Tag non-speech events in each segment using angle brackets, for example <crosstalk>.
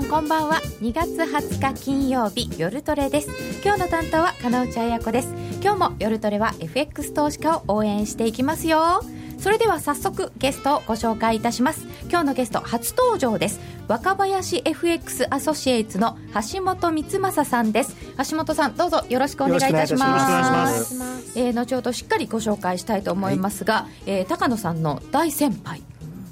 んこんばんは。2月20日金曜日夜トレです。今日の担当は金内彩子です。今日も夜トレは FX 投資家を応援していきますよ。それでは早速ゲストをご紹介いたします。今日のゲスト初登場です。若林 FX アソシエイツの橋本光正さんです。橋本さんどうぞよろしくお願いいたします。えー、後ほどしっかりご紹介したいと思いますが、はい、えー、高野さんの大先輩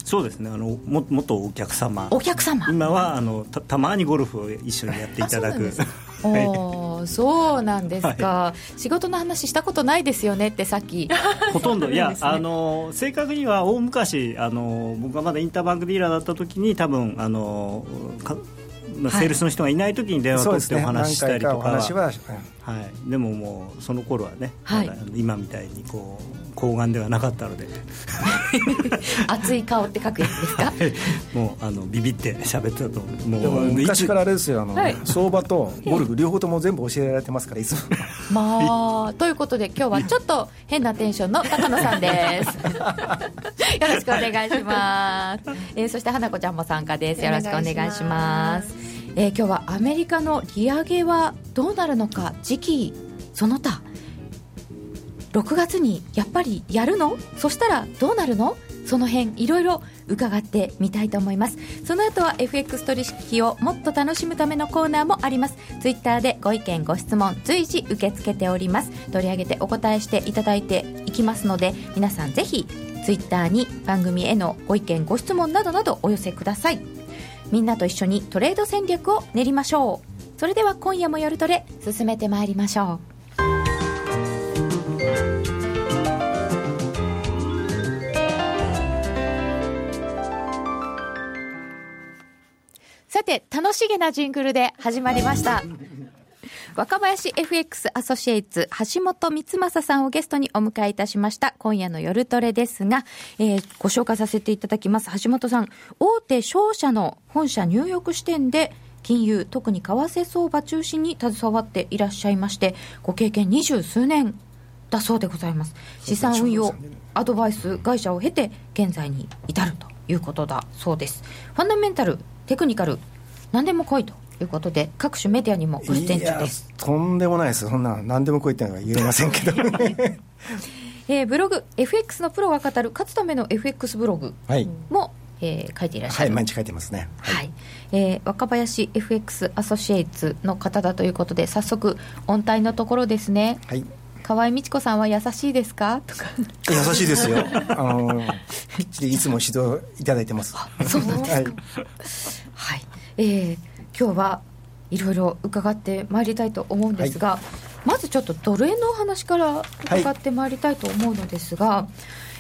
そうですね。あのも元お客様。お客様。今はあのたたまにゴルフを一緒にやっていただく。<laughs> おそうなんですか、はい、仕事の話したことないですよねってさっきほとんど。いや、あの正確には大昔あの僕がまだインターバンクディーラーだった時に多分あのまあ、セールスの人がいない時に電話取ってお話したりとか、はい、でももうその頃はね、はい、今みたいにこう睾丸ではなかったので。<laughs> 熱い顔って書くやつですか、はい、もうあのビビって喋ってたと思う。もう昔からあれですよあの、はい、相場とゴルフ両方とも全部教えられてますからいつも。<laughs> まあということで今日はちょっと変なテンションの高野さんです。<laughs> よろしくお願いします、えー、そして花子ちゃんも参加です。よろしくお願いしますえー、今日はアメリカの利上げはどうなるのか時期その他。6月にやっぱりやるの？そしたらどうなるの？その辺いろいろ伺ってみたいと思います。その後は FX 取引をもっと楽しむためのコーナーもあります。ツイッターでご意見ご質問随時受け付けております。取り上げてお答えしていただいていきますので皆さんぜひツイッターに番組へのご意見ご質問などなどお寄せください。みんなと一緒にトレード戦略を練りましょうそれでは今夜も夜トレ進めてまいりましょうさて、楽しげなジングルで始まりました。若林 FX アソシエイツ橋本光正さんをゲストにお迎えいたしました。今夜の夜トレですが、えー、ご紹介させていただきます。橋本さん大手商社の本社ニューヨーク支店で金融特に為替相場中心に携わっていらっしゃいましてご経験二十数年だそうでございます。資産運用アドバイス会社を経て現在に至るということだそうですファンダメンタルテクニカル何でも来いということで各種メディアにもご出演中で。すとんでもないです。そんな何でも来いってのは言えませんけど。<laughs> えー、ブログ FX のプロが語る勝つための FX ブログも、はい。えー、書いていらっしゃる。はい毎日書いてますね。はい、はい、えー、若林 FX アソシエイツの方だということで早速音体のところですね。はい。河合美智子さんは優しいですか？とか。優しいですよ。<laughs> あのいつも指導いただいてます。そうなんですか。はい、はい。えー、今日はいろいろ伺ってまいりたいと思うんですが、はい、まずちょっとドル円のお話から伺ってまいりたいと思うのですが、は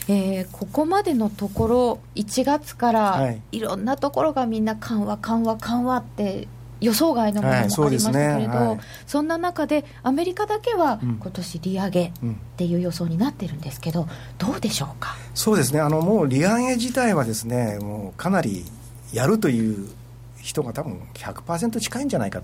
い、えー、ここまでのところ1月からい。ろんなところがみんな緩和緩和緩和って予想外のものもありましたけれど、はいそね。はい、そんな中でアメリカだけは今年利上げっていう予想になってるんですけど、どうでしょうか？そうですね。あのもう利上げ自体はですねもうかなりやるという人が多分100%近いんじゃないか、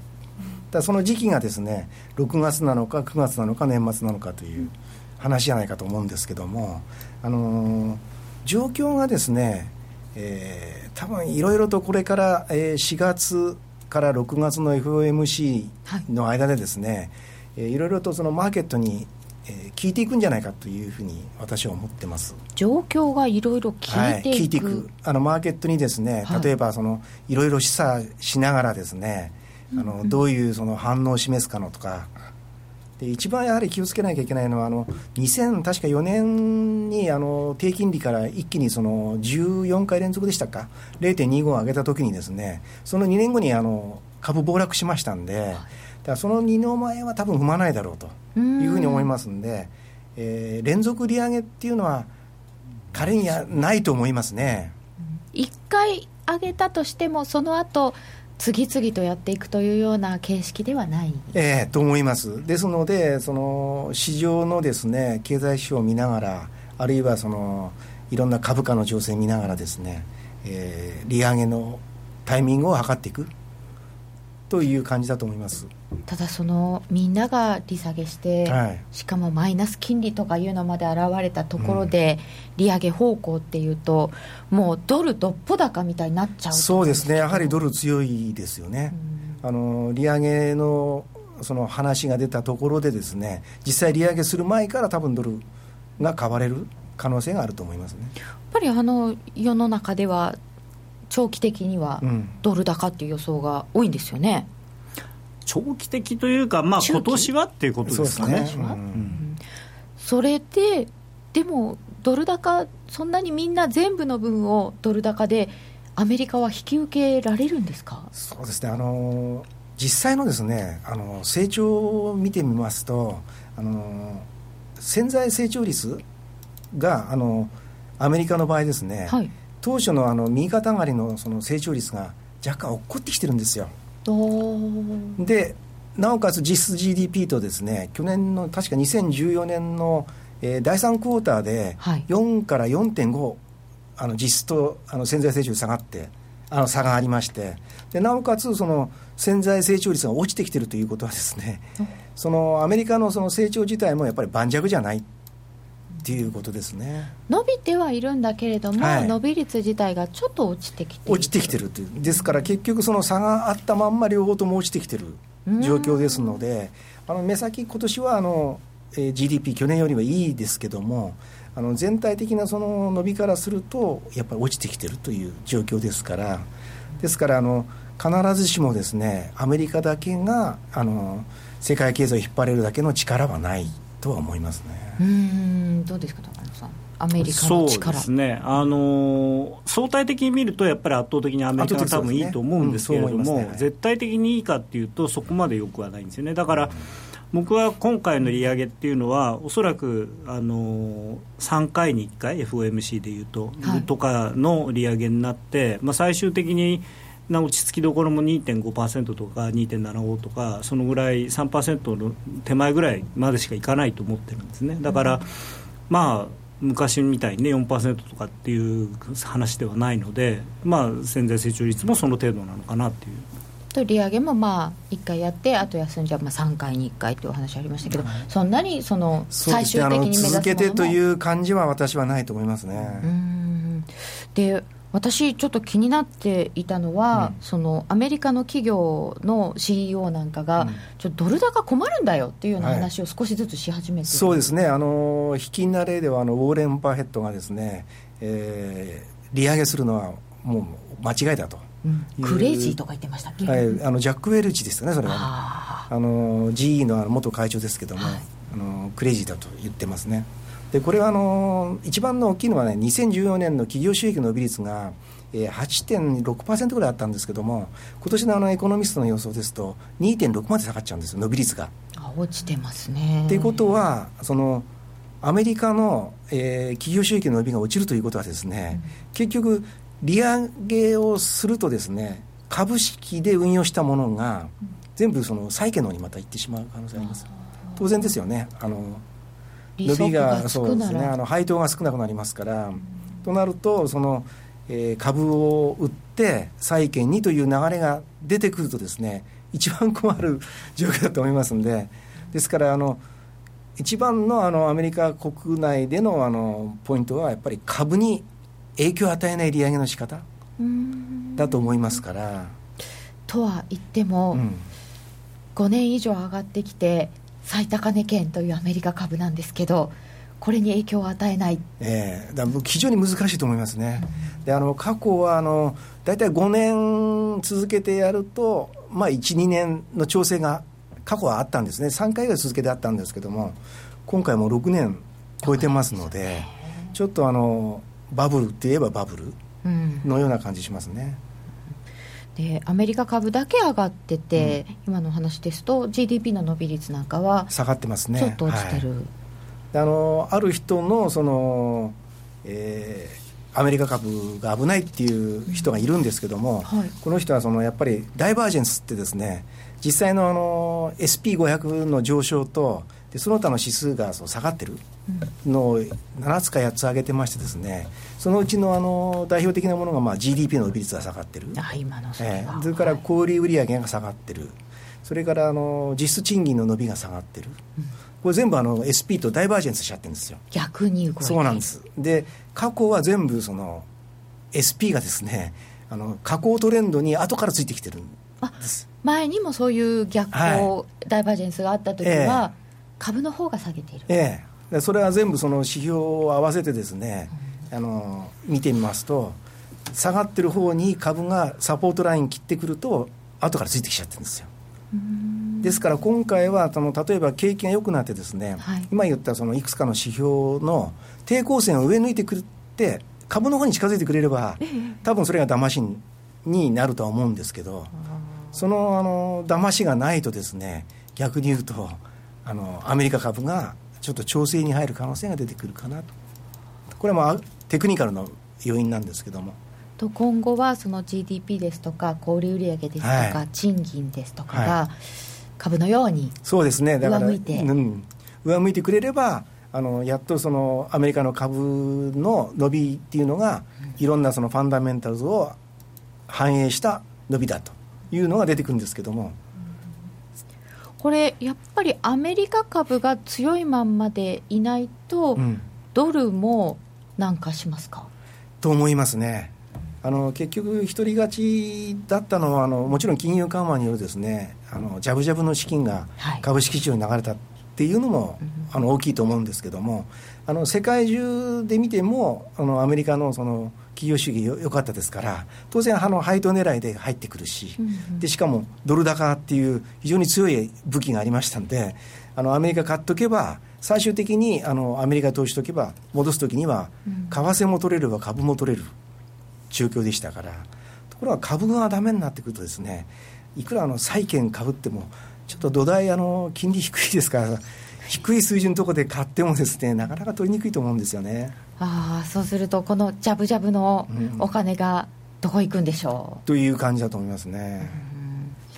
だその時期がですね6月なのか9月なのか年末なのかという話じゃないかと思うんですけども、あのー、状況がですね、えー、多分いろいろとこれから、えー、4月から6月の FOMC の間でですね、はい、いろいろとそのマーケットにえー、聞いていくんじゃないかというふうに私は思ってます。状況がいろいろ聞いていく、はい、聞いていく。あのマーケットにですね、例えばそのいろいろ示唆しながらですねあの、どういうその反応を示すかのとか。で一番やはり気をつけなきゃいけないのはあの2000確か4年にあの低金利から一気にその14回連続でしたか？0.25上げた時にですねその2年後にあの株暴落しましたんで、はいだその二の前は多分踏まないだろうというふうに思いますんで、えー、連続利上げっていうのは彼にはないと思いますね。1回上げたとしてもその後次々とやっていくというような形式ではない、えー、と思います、ですので、その市場のです、ね、経済指標を見ながら、あるいはそのいろんな株価の情勢を見ながらですね、えー、利上げのタイミングを測っていく、という感じだと思います。ただそのみんなが利下げして、はい、しかもマイナス金利とかいうのまで現れたところで、利上げ方向っていうともうドルどっぽ高みたいになっちゃう。そうですね。やはりドル強いですよね、うん、あの利上げのその話が出たところでですね実際利上げする前から多分ドルが買われる可能性があると思いますね。やっぱりあの世の中では長期的にはドル高っていう予想が多いんですよね、長期的というか、まあ今年はっていうことですかね。それででもドル高そんなにみんな全部の分をドル高でアメリカは引き受けられるんですか？そうですね。あの実際のですねあの成長を見てみますとあの潜在成長率があのアメリカの場合ですね、はい、当初のあの右肩上がりのその成長率が若干落っこってきてるんですよ。でなおかつ実質 GDP とですね去年の確か2014年の、えー、第3クォーターで4から4.5、あの実質とあの潜在成長率下がってあの差がありまして。でなおかつその潜在成長率が落ちてきてるということはですねそのアメリカのその成長自体もやっぱり盤石じゃないっていうことですね。伸びてはいるんだけれども、はい、伸び率自体がちょっと落ちてきて落ちてきてるという。ですから結局その差があったまんま両方とも落ちてきてる状況ですのであの目先今年はあの、えー、GDP 去年よりはいいですけどもあの全体的なその伸びからするとやっぱり落ちてきてるという状況ですからですからあの必ずしもですねアメリカだけがあの世界経済を引っ張れるだけの力はないとは思いますね。うんどうですか高野さん。アメリカの力そうですね、あの相対的に見ると、やっぱり圧倒的にアメリカが多分いいと思うんですけれども、ねうんね、絶対的にいいかっていうと、そこまでよくはないんですよね。だから、僕は今回の利上げっていうのは、おそらくあの3回に1回、FOMC でいうと、はい、とかの利上げになって、まあ、最終的にな落ち着きどころも2.5%とか2.75とかそのぐらい3%の手前ぐらいまでしかいかないと思ってるんですね。だから、うん、まあ昔みたいにね4%とかっていう話ではないので、まあ、潜在成長率もその程度なのかなっていう。と利上げもまあ1回やってあと休んじゃまあ3回に1回というお話ありましたけど、はい、そんなにその最終的に目指す続けてという感じは私はないと思いますね。うん。で私ちょっと気になっていたのは、うん、そのアメリカの企業の CEO なんかが、うん、ちょっとドル高困るんだよっていうような話を少しずつし始めて、はい、そうですね。あの引きな例ではあのウォーレン・パーヘッドがですね、えー、利上げするのはもう間違いだと。うん、クレイジーとか言ってましたっけ、はい、あのジャック・ウェルチですよね、それは、ね、あの GE の元会長ですけども、はい、あのクレイジーだと言ってますね。でこれはあの一番の大きいのはね2014年の企業収益の伸び率が8.6%ぐらいあったんですけども今年のあのエコノミストの予想ですと2.6まで下がっちゃうんですよ伸び率が。あ落ちてますね。っていうことはそのアメリカの、えー、企業収益の伸びが落ちるということはですね、うん、結局利上げをするとですね株式で運用したものが全部その債券の方にまた行ってしまう可能性あります。当然ですよねあの伸びがそうですねあの配当が少なくなりますから、となるとその、えー、株を売って債券にという流れが出てくるとですね一番困る状況だと思いますんでですからあの一番のあのアメリカ国内でのあのポイントはやっぱり株に影響を与えない利上げの仕方だと思いますから。とは言っても、うん、5年以上上がってきて最高値圏というアメリカ株なんですけどこれに影響を与えない、えー、だ非常に難しいと思いますね、うん、であの過去はあの大体5年続けてやると、まあ、12年の調整が過去はあったんですね。3回ぐらい続けてあったんですけども今回も6年超えてますのでちょっとあのバブルって言えばバブルのような感じしますね。うんでアメリカ株だけ上がってて、うん、今の話ですと GDP の伸び率なんかは下がってますね。ちょっと落ちてる、はい、あのある人のその、えー、アメリカ株が危ないっていう人がいるんですけども、はい、この人はそのやっぱりダイバージェンスってですね実際のあの SP500 の上昇とでその他の指数がそう下がってる。のを7つか8つ上げてましてですねそのうちのあの代表的なものがまあ GDP の伸び率が下がってる。あ今のそれ,、えー、それから小売売上が下がってる、それからあの実質賃金の伸びが下がってる、うん、これ全部あの SP とダイバージェンスしちゃってるんですよ。逆に動いてそうなんです。で過去は全部その SP がですねあの下降トレンドに後からついてきてるんです。前にもそういう逆行、はい、ダイバージェンスがあった時は、え株の方が下げている、ええ、それは全部その指標を合わせてですね、うん、あの見てみますと下がってる方に株がサポートライン切ってくると後からついてきちゃってるんですよ。ですから今回はその例えば景気が良くなってですね、はい、今言ったそのいくつかの指標の抵抗線を上抜いてくるって株の方に近づいてくれれば、多分それが騙しになるとは思うんですけど、そのあの騙しがないとですね逆に言うとあのアメリカ株がちょっと調整に入る可能性が出てくるかなと。これはテクニカルの要因なんですけども。と今後はその GDP ですとか小売売上ですとか、はい、賃金ですとかが株のようにそうですね。だから上向いて、うん、上向いてくれればあのやっとそのアメリカの株の伸びっていうのが、いろんなそのファンダメンタルズを反映した伸びだというのが出てくるんですけども。これやっぱりアメリカ株が強いまんまでいないと、うん、ドルもなんかしますか？と思いますね。あの結局、一人勝ちだったのはあの、もちろん金融緩和によるですねあのジャブジャブの資金が株式市場に流れたっていうのも、はい、あの大きいと思うんですけども、あの世界中で見ても、あのアメリカのその企業主義よよかったですから当然あの配当狙いで入ってくるし、うんうん、でしかもドル高っていう非常に強い武器がありましたんであのアメリカ買っとけば最終的にあのアメリカ投資とけば戻す時には為替も取れれば株も取れる状況でしたからところが株がダメになってくるとですねいくらあの債券株ってもちょっと土台あの金利低いですから低い水準のところで買ってもですねなかなか取りにくいと思うんですよね。ああそうするとこのジャブジャブのお金がどこ行くんでしょう、うん、という感じだと思いますね、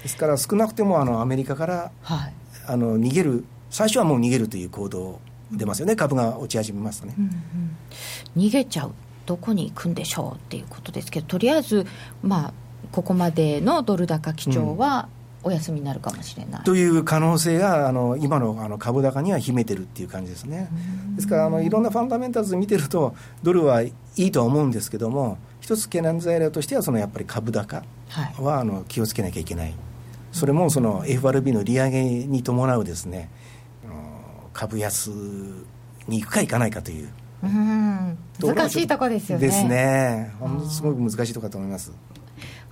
ですから少なくてもあのアメリカから、はい、あの逃げる最初はもう逃げるという行動出ますよね。株が落ち始めますとね、うんうん、逃げちゃう。どこに行くんでしょう？っていうことですけどとりあえずまあここまでのドル高基調は、うんお休みになるかもしれないという可能性があの今のあの株高には秘めてるっていう感じですね。ですからあのいろんなファンダメンタルズ見てるとドルはいいとは思うんですけども一つ懸念材料としてはそのやっぱり株高は、あの気をつけなきゃいけない。それもその FRB の利上げに伴うですね株安に行くか行かないかという。うん難しいとこですよね。ですね。すごく難しいところだと思います。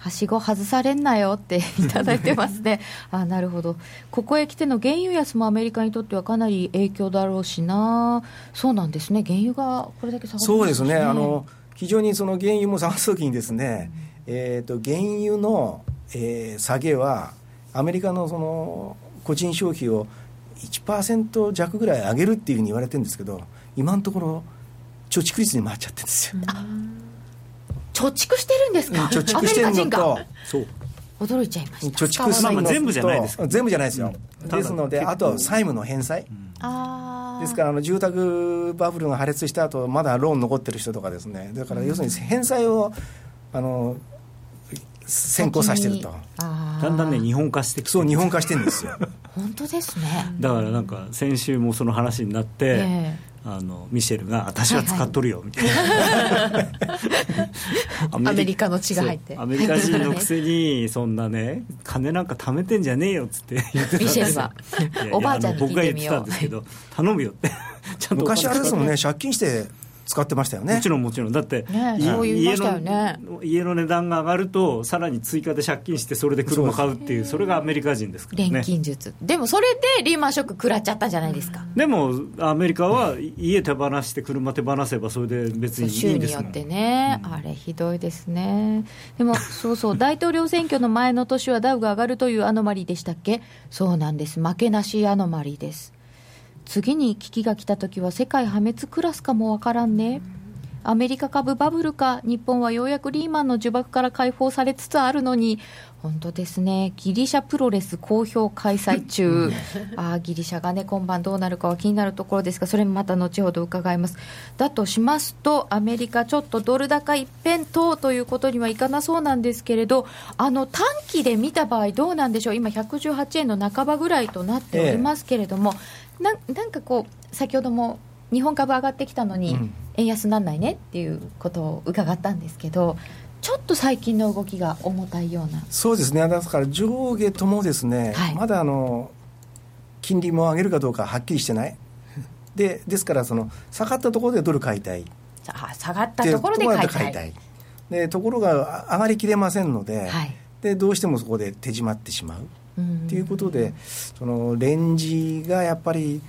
はしご外されんなよっていただいてますね。<laughs> あなるほど。ここへ来ての原油安もアメリカにとってはかなり影響だろうしな。そうなんですね。原油がこれだけ下がって、ね、そうですね。あの非常にその原油も下がった時にですね、うん、えーと、原油の、えー、下げはアメリカのその個人消費を1%弱ぐらい上げるっていうふうに言われてるんですけど今のところ貯蓄率に回っちゃってるんですよ。貯蓄してるんですか、貯蓄してるのとそう。驚いちゃいました。貯蓄するの。と全部じゃないですか全部じゃないですよ、うん、ですのであと債務の返済、あですからあの住宅バブルが破裂した後まだローン残ってる人とかですね。だから要するに返済をあの先行させてると。だんだんね日本化してきてそう日本化してるんですよ。<laughs> 本当ですね。だからなんか先週もその話になって、えーあのミシェルが「私は使っとるよ」みたいな、はいはい、アメリカの血が入って。アメリカ人のくせにそんなね金なんか貯めてんじゃねえよっつって言ってたミシェルは。おばあちゃんに僕が言ってたんですけど、頼むよって。ちゃんと昔あれですもんね借金して使ってましたよね。もちろんもちろん。だって、ね、家の、ね、家の値段が上がるとさらに追加で借金してそれで車買うっていうそれがアメリカ人ですからね。錬金術。でもそれでリーマンショック食らっちゃったじゃないですか。でもアメリカは家手放して車手放せばそれで別にいいんですもん。州によってね、うん、あれひどいですね。でもそうそう大統領選挙の前の年はダウが上がるというアノマリーでしたっけ？そうなんです。負けなしアノマリーです次に危機が来た時は世界破滅クラスかもわからんね、アメリカ株バブルか日本はようやくリーマンの呪縛から解放されつつあるのに。本当ですね、ギリシャプロレス好評開催中、あギリシャがね、今晩どうなるかは気になるところですが、それもまた後ほど伺います。だとしますと、アメリカ、ちょっとドル高一辺倒ということにはいかなそうなんですけれど、あの短期で見た場合、どうなんでしょう、今、118円の半ばぐらいとなっておりますけれども、ええ、ななんかこう、先ほども日本株上がってきたのに、円安なんないねっていうことを伺ったんですけど、ちょっと最近の動きが重たいような。そうですね、だから上下ともですね、はい、まだあの金利も上げるかどうかはっきりしてない、でですからその、下がったところでドル買いたい、下がったところで買いたい。たい。でところが上がりきれませんのではい、でどうしてもそこで手締まってしまうということでそのレンジがやっぱり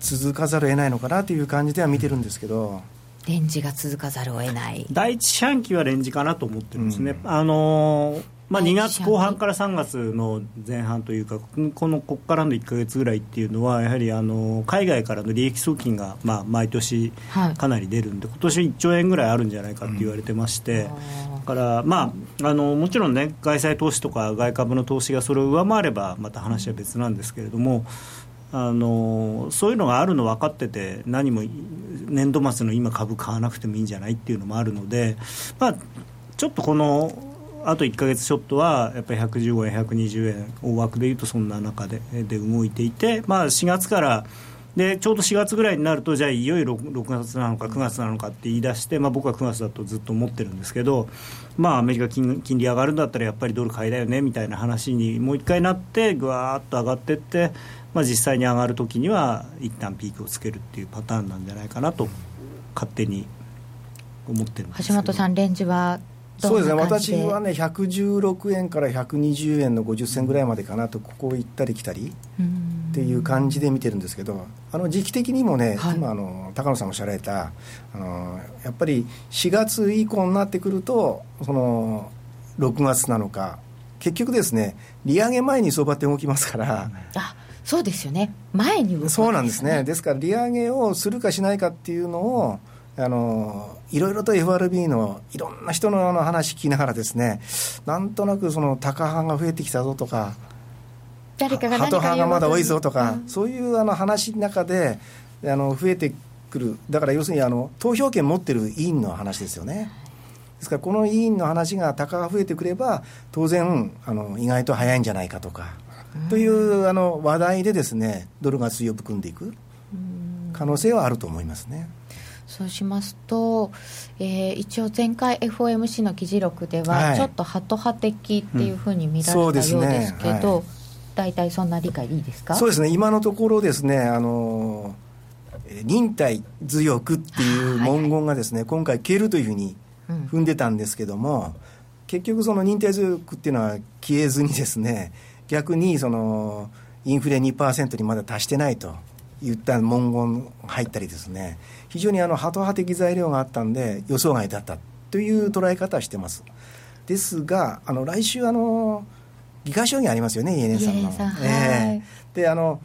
続かざるを得ないのかなという感じでは見てるんですけど。レンジが続かざるを得ない。第一四半期はレンジかなと思ってるんですね、うん、あのまあ、2月後半から3月の前半というか、このここからの1か月ぐらいっていうのは、やはりあの海外からの利益送金がまあ毎年かなり出るんで、はい、今年1兆円ぐらいあるんじゃないかって言われてまして、うん、だから、まあ、あのもちろんね、外債投資とか外株の投資がそれを上回れば、また話は別なんですけれども。あのそういうのがあるの分かってて何も年度末の今株買わなくてもいいんじゃないっていうのもあるので、まあ、ちょっとこのあと1か月ちょっとはやっぱり115円、120円大枠でいうとそんな中でで動いていて、まあ、4月からでちょうど4月ぐらいになるとじゃあいよいよ 6, 6月なのか9月なのかって言い出して、まあ、僕は9月だとずっと思ってるんですけど、まあ、アメリカ金金利上がるんだったらやっぱりドル買いだよねみたいな話にもう一回なってぐわっと上がっていってまあ、実際に上がるときには一旦ピークをつけるっていうパターンなんじゃないかなと勝手に思ってる橋本さんレンジはそうですね。私はね116円から120円の50銭ぐらいまでかなとここを行ったり来たりっていう感じで見てるんですけどあの時期的にもね、はい、今あの高野さんおっしゃられたあのやっぱり4月以降になってくるとその6月なのか結局ですね利上げ前に相場って動きますから、あそうですよね。前に、ね、そうなんですね。ですから利上げをするかしないかっていうのをあのいろいろと FRB のいろんな人の話聞きながらですねなんとなくその高派が増えてきたぞとか誰かがハト派がまだ多いぞとか、うん、そういうあの話の中であの増えてくる。だから要するにあの投票権持ってる委員の話ですよね。ですからこの委員の話が高が増えてくれば当然あの意外と早いんじゃないかとかというあの話題でですねドルが強く組んでいく。可能性はあると思いますね。そうしますと、えー、一応前回 FOMC の議事録では、ちょっとハト派的っていうふうに見られたようですけど、大体、そんな理解でいいですか？そうですね。今のところですねあの忍耐強くっていう文言がですね、はい、今回消えるというふうに踏んでたんですけども、うん、結局その忍耐強くっていうのは消えずにですね逆にそのインフレ2%にまだ達してないと言った文言入ったりですね非常にあのハト派的材料があったんで予想外だったという捉え方はしてます。ですがあの来週あの議会証言ありますよねイエレンさんの。さんえー、であの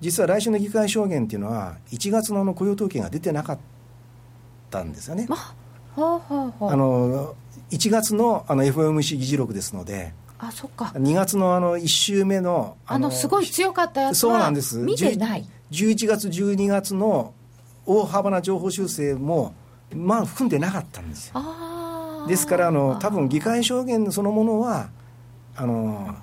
実は来週の議会証言っていうのは1月のの雇用統計が出てなかったんですよね。あの1月のあの FOMC 議事録ですのであそっか。2月のあの1週目のあのすごい強かったやつそうなんです。見てない。11月12月の大幅な情報修正もまあ含んでなかったんですよ。ですからあの多分議会証言そのものはあの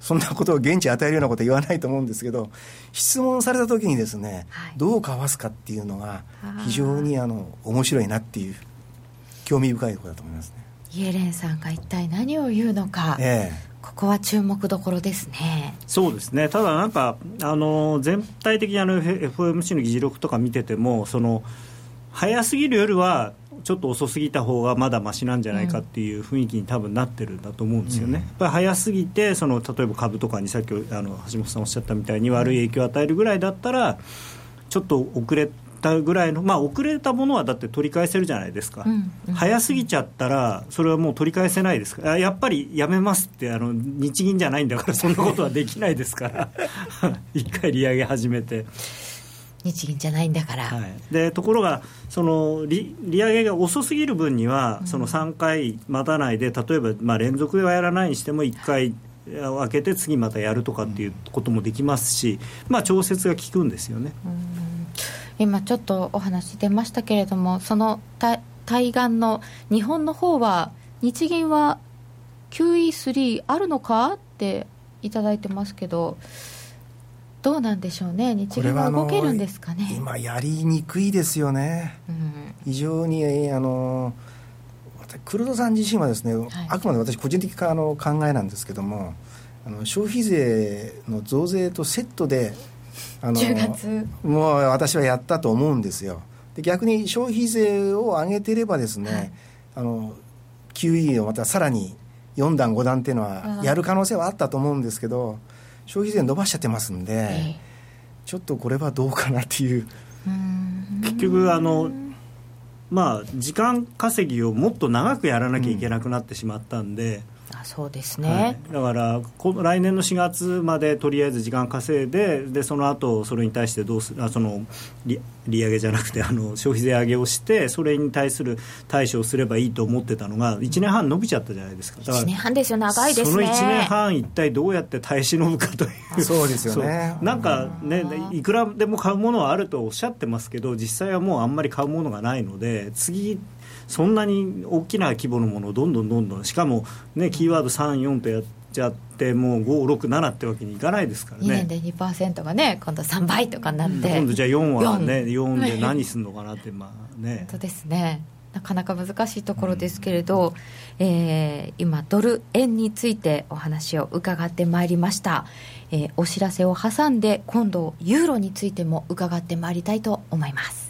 そんなことを現地与えるようなことは言わないと思うんですけど質問された時にですね、はい、どうかわすかっていうのが非常にあの面白いなっていう興味深いところだと思いますね。イエレンさんが一体何を言うのか、ええ、ここは注目どころですね。そうですね、ただなんか、あの全体的にあの FOMC の議事録とか見てても、その早すぎるよりは、ちょっと遅すぎた方がまだましなんじゃないかっていう雰囲気に多分なってるんだと思うんですよね、うん、やっぱり早すぎてその例えば株とかにさっきあの橋本さんおっしゃったみたいに悪い影響を与えるぐらいだったらちょっと遅れたぐらいの、まあ、遅れたものはだって取り返せるじゃないですか、うんうん、早すぎちゃったら、それはもう取り返せないですか。ら、やっぱりやめますってあの、日銀じゃないんだから、そんなことはできないですから、<laughs> 一回利上げ始めて。日銀じゃないんだから、はい、でところがその利利上げが遅すぎる分には、その3回待たないで例えば、まあ、連続ではやらないにしても1回開けて次またやるとかっていうこともできますし、まあ、調節が効くんですよね。今ちょっとお話出ましたけれどもその対岸の日本の方は日銀は QE3 あるのかっていただいてますけどどうなんでしょうね？日銀は動けるんですかね？今やりにくいですよね、うん、非常にあの黒田さん自身はですね、はい、あくまで私個人的あの考えなんですけどもあの消費税の増税とセットであの月もう私はやったと思うんですよ。で逆に消費税を上げてればですね、はい、あの QE をまたさらに4段5段っていうのはやる可能性はあったと思うんですけど消費税伸ばしちゃってますんで、えー、ちょっとこれはどうかなっていう。結局あのまあ時間稼ぎをもっと長くやらなきゃいけなくなってしまったんで、あそうですね、はい、だからこ来年の4月までとりあえず時間稼いででその後それに対してどうすあその利利上げじゃなくて <laughs> あの消費税上げをしてそれに対する対処をすればいいと思ってたのが1年半伸びちゃったじゃないですか。1年半ですよ。長いですね。その1年半一体どうやって耐え忍ぶかという。そうですよね。なんかねいくらでも買うものはあるとおっしゃってますけど実際はもうあんまり買うものがないので次そんなに大きな規模のものをどんどんどんどんしかも、ね、キーワード3、4とやっちゃってもう5、6、7ってわけにいかないですからね。2年で2%がね今度3倍とかになって、うん、今度じゃあ4はね 4, 4で何するのかなってまあね。本当ですね。なかなか難しいところですけれど、うん、えー、今、ドル円についてお話を伺ってまいりました、えー、お知らせを挟んで今度ユーロについても伺ってまいりたいと思います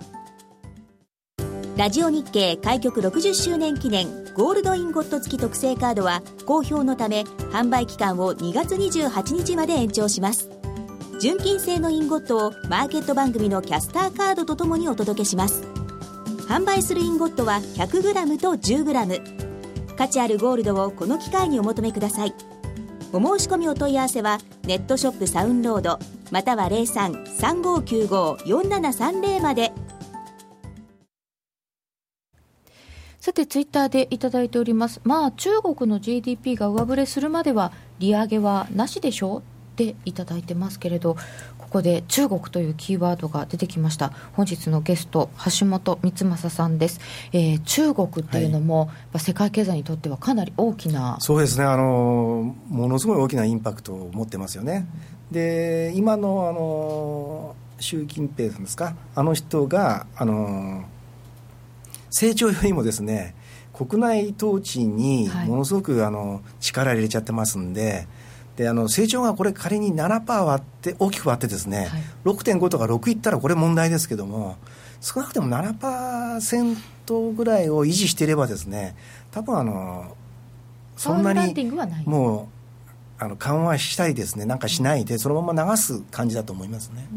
ラジオ日経開局60周年記念ゴールドインゴット付き特製カードは好評のため販売期間を2月28日まで延長します。純金製のインゴットをマーケット番組のキャスターカードとともにお届けします。販売するインゴットは 100g と 10g 価値あるゴールドをこの機会にお求めください。お申し込みお問い合わせはネットショップサウンロードまたは0335954730まで。さて、ツイッターでいただいております。まあ、中国の GDP が上振れするまでは、利上げはなしでしょうっていただいてますけれど、ここで中国というキーワードが出てきました。本日のゲスト、橋本光正さんです。えー、中国っていうのも、はい、世界経済にとってはかなり大きな。そうですね、あの、ものすごい大きなインパクトを持ってますよね。うん、で、今の、あの、習近平さんですか、あの人が、あの、成長よりもですね国内統治にものすごくあの力入れちゃってますんで。であの成長がこれ仮に7%割って大きく割ってですね、はい、6.5とか6いったらこれ問題ですけども少なくても7%ぐらいを維持していればですね多分あのそんなにもうあの緩和したりですねなんかしないでそのまま流す感じだと思いますね。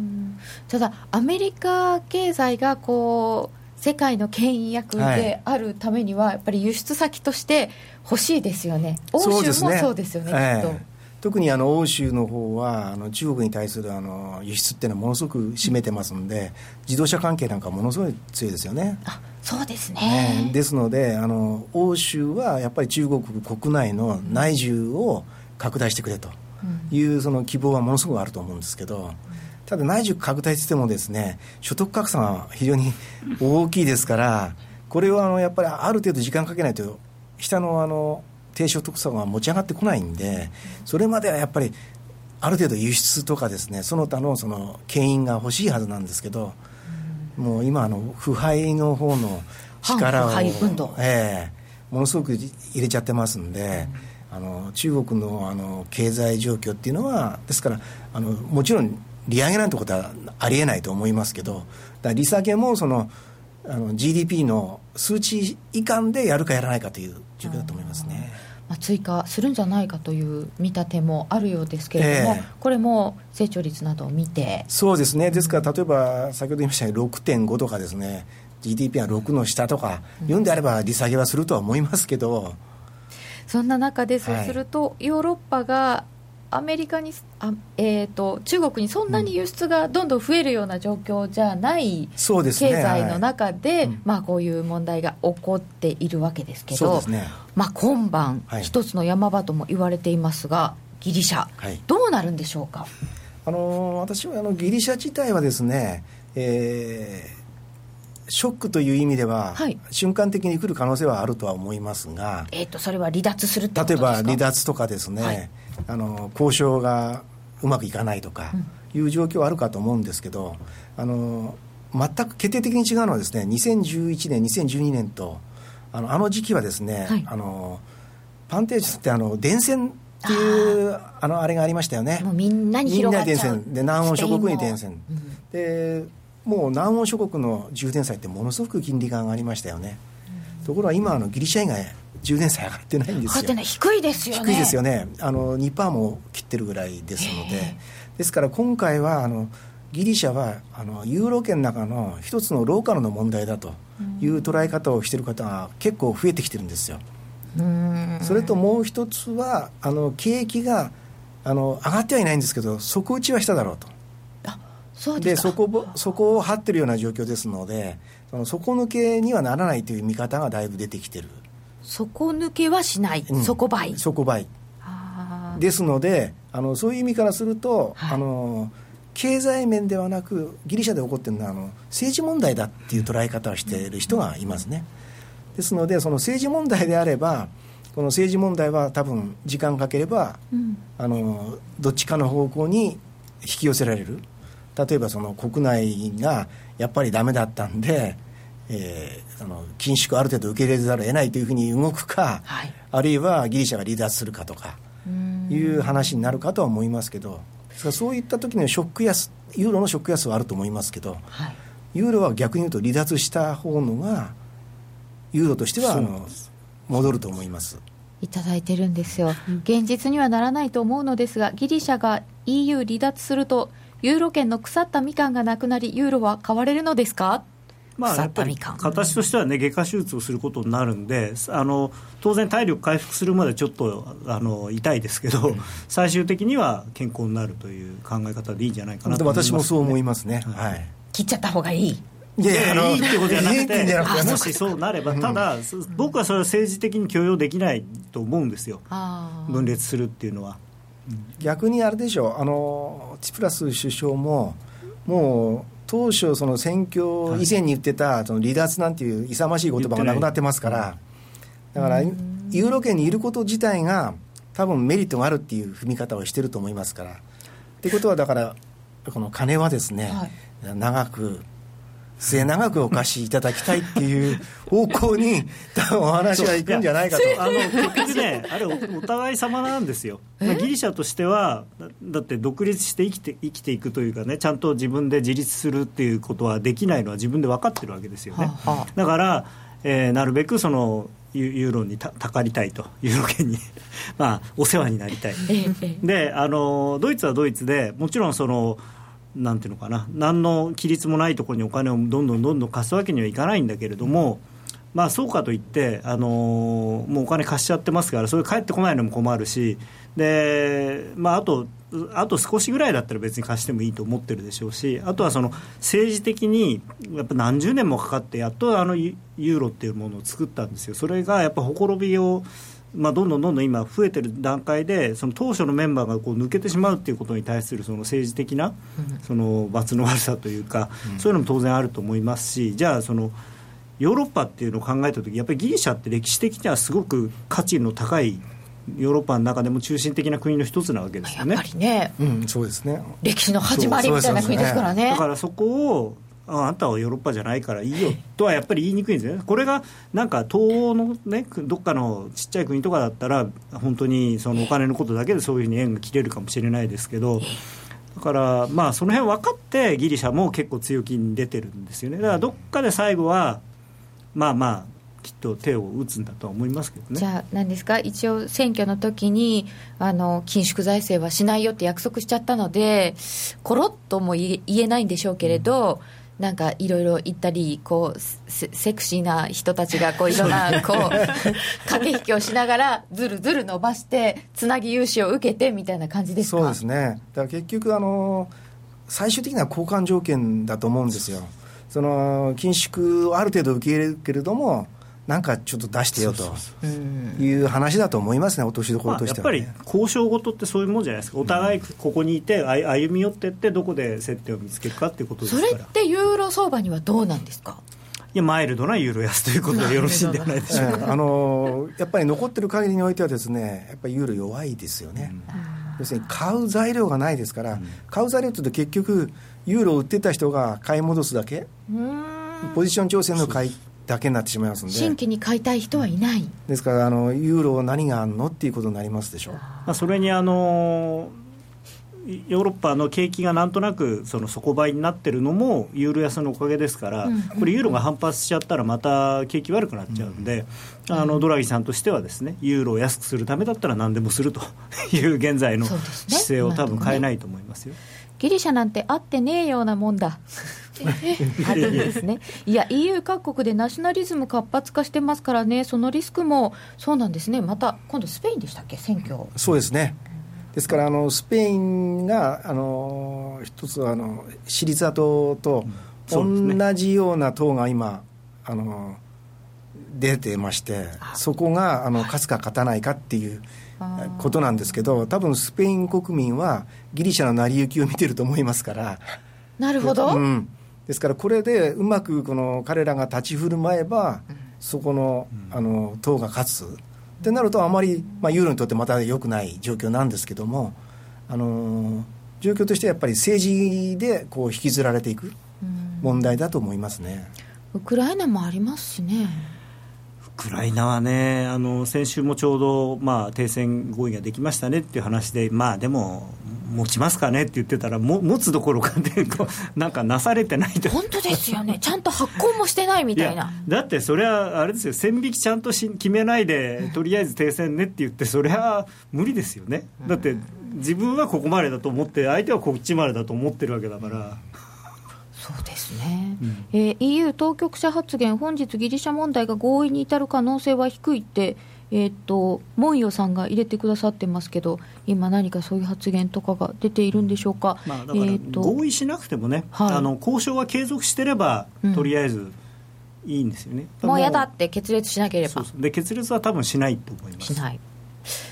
ただアメリカ経済がこう世界の牽引役であるためには、やっぱり輸出先として欲しいですよね、欧州もそうですよね、ねきっと。特にあの欧州の方はあの中国に対するあの輸出っていうのはものすごく占めてますんで、自動車関係なんかものすごい強いですよね。あそうですね、ね、ですのであの欧州はやっぱり中国国内の内需を拡大してくれというその希望はものすごくあると思うんですけど。ただ内需拡大してもですね所得格差が非常に大きいですからこれはあのやっぱりある程度時間かけないと下のあの低所得者が持ち上がってこないんでそれまではやっぱりある程度輸出とかですねその他のその牽引が欲しいはずなんですけどもう今あの腐敗の方の力を、えー、ものすごく入れちゃってますんで。あの中国のあの経済状況っていうのはですからあのもちろん利上げなんてことはありえないと思いますけど、だ利下げもそのあの GDP の数値以下でやるかやらないかという状況だと思いますね。まあ、追加するんじゃないかという見立てもあるようですけれども、えー、これも成長率などを見て。そうですね、ですから例えば先ほど言いましたように6.5とかですね、GDP は6の下とか、言うん。であれば利下げはするとは思いますけど。そんな中でそうすると、はい、ヨーロッパがアメリカにあ、えーと、中国にそんなに輸出がどんどん増えるような状況じゃない経済の中で、まあ、こういう問題が起こっているわけですけど、ね、まあ、今晩、はい、一つの山場とも言われていますがギリシャ、はい、どうなるんでしょうか？あの私はあのギリシャ自体はですね、えーショックという意味では、はい、瞬間的に来る可能性はあるとは思いますが、えーと、それは離脱する例えば離脱とかですね、はい、あの交渉がうまくいかないとかいう状況はあるかと思うんですけど、あの全く決定的に違うのはですね2011年2012年とあのあの時期はですね、はい、あのパンテージってあの電線っていうあのあれがありましたよね。みんなに広がっちゃう。で南欧諸国に電線、うん、でもう南欧諸国の充電債ってものすごく金利が上がりましたよね、うん、ところが今あのギリシャ以外充電債上がってないんですよ。低いですよね。低いですよね。あの2%も切ってるぐらいですので。ですから今回はあのギリシャはあのユーロ圏の中の一つのローカルの問題だという捉え方をしている方が結構増えてきてるんですよ。それともう一つはあの景気があの上がってはいないんですけど底打ちはしただろうと。そうでそこそこを張ってるような状況ですのでその底抜けにはならないという見方がだいぶ出てきてる底抜けはしない、うん、底倍。底倍。ですのであのそういう意味からすると、はい、あの経済面ではなくギリシャで起こってるのはあの政治問題だっていう捉え方をしている人がいますね、ですのでその政治問題であればこの政治問題は多分時間かければ、うん、あのどっちかの方向に引き寄せられる。例えばその国内がやっぱりダメだったんで、えー、あの緊縮ある程度受け入れざるを得ないというふうに動くか、はい、あるいはギリシャが離脱するかとかいう話になるかとは思いますけどそういった時のショック安ユーロのショック安はあると思いますけど、はい、ユーロは逆に言うと離脱した方のがユーロとしてはあの戻ると思います。いただいてるんですよ、現実にはならないと思うのですがギリシャが EU 離脱するとユーロ圏の腐ったみかんがなくなりユーロは買われるのですか？まあ、やっぱり形としてはね外科手術をすることになるんであの当然体力回復するまでちょっとあの痛いですけど、最終的には健康になるという考え方でいいんじゃないかなと思います、ね、私もそう思いますね、はい、切っちゃった方がいい。いやあのいいってことじゃなくてもしそうなればただ、僕はそれは政治的に許容できないと思うんですよ。分裂するっていうのは。逆にあれでしょう。あのチプラス首相ももう当初その選挙以前に言ってたその離脱なんていう勇ましい言葉がなくなってますからだからユーロ圏にいること自体が多分メリットがあるっていう踏み方をしてると思いますから。ってことはだからこの金はですね、はい、長く末永くお貸しいただきたいっていう方向に <laughs> 多分お話がいくんじゃないかと。あの結局ねあれお互い様なんですよ、まあ、ギリシャとしてはだって独立して生きて生きていくというかねちゃんと自分で自立するっていうことはできないのは自分で分かってるわけですよね、ははだから、えー、なるべくそのユーロにたたかりたいと、ユーロ圏に <laughs> まあ、お世話になりたい、であのドイツはドイツで、もちろんそのなんていうのかな何の規律もないところにお金をどんどんどんどん貸すわけにはいかないんだけれども、まあ、そうかといって、あのー、もうお金貸しちゃってますからそれ返ってこないのも困るしで、まあ、あとあと少しぐらいだったら別に貸してもいいと思ってるでしょうしあとはその政治的にやっぱ何十年もかかってやっとあのユーロっていうものを作ったんですよ。それがやっぱほころびをまあ、どんどんどんどん今増えてる段階でその当初のメンバーがこう抜けてしまうということに対するその政治的なその罰の悪さというか、そういうのも当然あると思いますしじゃあそのヨーロッパっていうのを考えた時やっぱりギリシャって歴史的にはすごく価値の高いヨーロッパの中でも中心的な国の一つなわけですよね。やっぱりね、うん、そうですね。歴史の始まりみたいな国ですからね。だからそこをあんたはヨーロッパじゃないからいいよとはやっぱり言いにくいんですよね、これがなんか東欧の、ね、どっかのちっちゃい国とかだったら、本当にそのお金のことだけでそういうふうに縁が切れるかもしれないですけど、だから、まあ、その辺分かってギリシャも結構強気に出てるんですよね。だからどっかで最後はまあまあきっと手を打つんだとは思いますけどね。じゃあ何ですか？一応選挙の時にあに緊縮財政はしないよって約束しちゃったのでころっとも言えないんでしょうけれど、うんなんかいろいろ言ったりこうセクシーな人たちがこういろんなこう駆け引きをしながらずるずる伸ばしてつなぎ融資を受けてみたいな感じですか？そうですね。だから結局あの最終的には交換条件だと思うんですよ。その緊縮をある程度受け入れるけれどもなんかちょっと出してよという話だと思いますね、落としどころとしては、ね。まあ、やっぱり交渉事ってそういうもんじゃないですか、お互いここにいて、歩み寄っていって、どこで接点を見つけるかっていうことですから。それってユーロ相場にはどうなんですか？いやマイルドなユーロ安ということでよろしいんではないでしょうか、あのやっぱり残ってる限りにおいてはですねやっぱりユーロ弱いですよね、うん、要するに買う材料がないですから、うん、買う材料って結局ユーロを売ってた人が買い戻すだけ。ポジション調整の買いだけになってしまいますんで。新規に買いたい人はいない。ですからあのユーロ何があるのっていうことになりますでしょう、まあ、それにあのヨーロッパの景気がなんとなくその底倍になってるのもユーロ安のおかげですから、これ、ユーロが反発しちゃったら、また景気悪くなっちゃうんで、あのドラギさんとしては、ですねユーロを安くするためだったら何でもするという現在の姿勢を多分変えないと思いますよ。ギリシャなんてあってねえようなもんだ。あるんですね。いや、EU 各国でナショナリズム活発化してますからね、そのリスクもそうなんですね、また今度、スペインでしたっけ、選挙。そうですね。ですからあのスペインがあの一つあのシリザ党と同じような党が今あの出てましてそこがあの勝つか勝たないかっていうことなんですけど多分スペイン国民はギリシャの成り行きを見てると思いますから。なるほど、うん、ですからこれでうまくこの彼らが立ち振る舞えば、そこのあの党が勝つってなるとあまり、まあ、ユーロにとってまた良くない状況なんですけども、あの状況としてやっぱり政治でこう引きずられていく問題だと思いますね。ウクライナもありますしね。ウクライナはね、あの先週もちょうど、まあ、停戦合意ができましたねっていう話で、まあ、でも、持ちますかねって言ってたら、も持つどころかね、<laughs> なんかなされてないと。本当ですよね、ちゃんと発行もしてないみたいな。いだって、それはあれですよ、線引きちゃんとし決めないで、とりあえず停戦ねって言って、それは無理ですよね、だって自分はここまでだと思って、相手はこっちまでだと思ってるわけだから。そうですね、うん、えー、EU 当局者発言、本日、ギリシャ問題が合意に至る可能性は低いって、えーと、モンヨさんが入れてくださってますけど、今、何かそういう発言とかが出ているんでしょうか、まあ、だから合意しなくてもね、はい、あの交渉は継続してれば、とりあえずいいんですよね、うん、もう嫌だって決裂しなければ。で決裂は多分しないと思います。しない。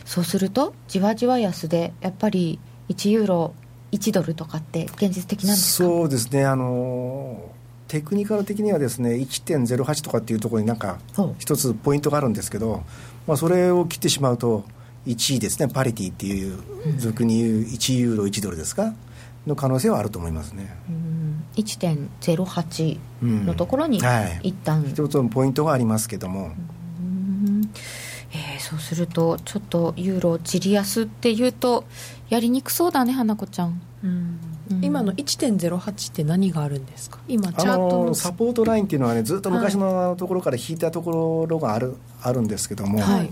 そうするとじわじわ安でやっぱり1ユーロ1ドルとかって現実的なんですか？そうですね。あのテクニカル的にはですね1.08とかっていうところになんか一つポイントがあるんですけどまあ、それを切ってしまうと1位ですね。パリティっていう俗に言う1ユーロ1ドルですか？の可能性はあると思いますね、うん、1.08のところに一旦、うんはい、一つのポイントがありますけども、うん。えー、そうするとちょっとユーロじり安っていうとやりにくそうだね花子ちゃん、うん今の1.08って何があるんですか？今チャートの。サポートラインっていうのはねずっと昔のところから引いたところがあるあるんですけども、はい、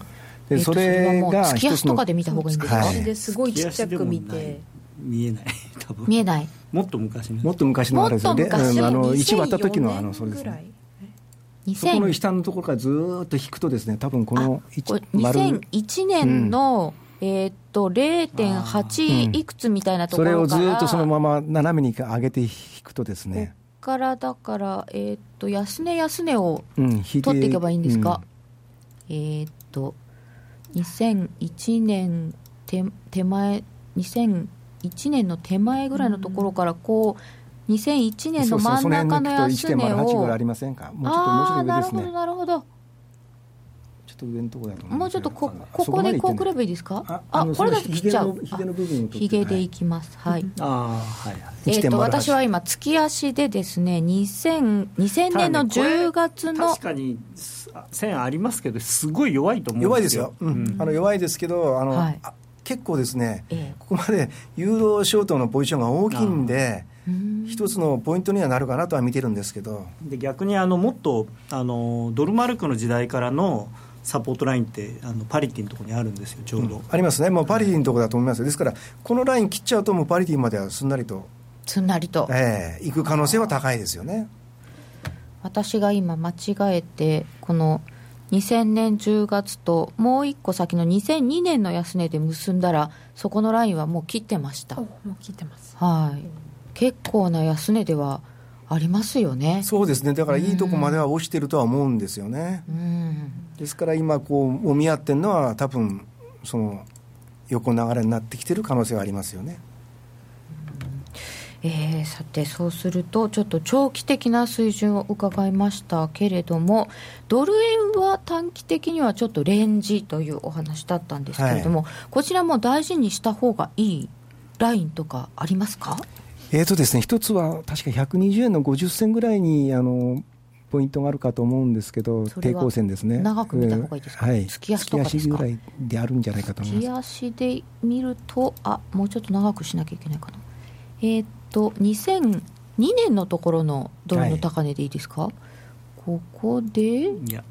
でそれが月足とかで見た方がいいんですか、はい、ですごいちっちゃく見て。見えない。多分。見えない。もっと昔のもっと昔のあれですよね、うん、あの1割った時のあのそれですね。そこの下のところからずっと引くとですね多分この2001年の、うん。えー、っと0.8いくつみたいなところから、うん、それをずっとそのまま斜めに上げて引くとですね。からだから、えー、っと安値安値を取っていけばいいんですか、うん、えー、っと2001年手手前2001年の手前ぐらいのところからこう2001年の真ん中の安値をそうそうありませんか？もうちょっともうちょっと上ですね。なるほどなるほどと上のところだと思もうちょっとこここでこうくればいいですか？あこれだと切っちゃう。ひげの部分ひげでいきます。はい、<laughs> ああはいえっ、と私は今月足でですね2000 2000年の10月の、確かに線ありますけどすごい弱いと思うん弱いですよ、うん。あの弱いですけどあの、はい。結構ですね、ええ、ここまでユーロショートのポジションが大きいんで、一つのポイントにはなるかなとは見てるんですけど。で逆にあのもっとあのドルマルクの時代からのサポートラインってあのパリティのところにあるんですよちょうど、うん、ありますね。もうパリティのところだと思います。ですからこのライン切っちゃうともうパリティまではすんなりとすんなりとええー、行く可能性は高いですよね。私が今間違えてこの2000年10月ともう一個先の2002年の安値で結んだらそこのラインはもう切ってました。もう切ってます。はい。結構な安値ではありますよね。そうですね。だからいいとこまでは落ちてるとは思うんですよね、うん、ですから今こうもみ合ってるのは多分その横流れになってきてる可能性はありますよね。えー、さてそうするとちょっと長期的な水準を伺いましたけれどもドル円は短期的にはちょっとレンジというお話だったんですけれども、はい、こちらも大事にした方がいいラインとかありますか？えーとですね、一つは確か120円の50銭ぐらいにあのポイントがあるかと思うんですけど、抵抗線ですね。長く見た方がいいですか、はい、月足とか月足ぐらいであるんじゃないかと思います。月足で見ると、あもうちょっと長くしなきゃいけないかな。えー、っと、2002年のところのドルの高値でいいですか、はい、ここで。いや、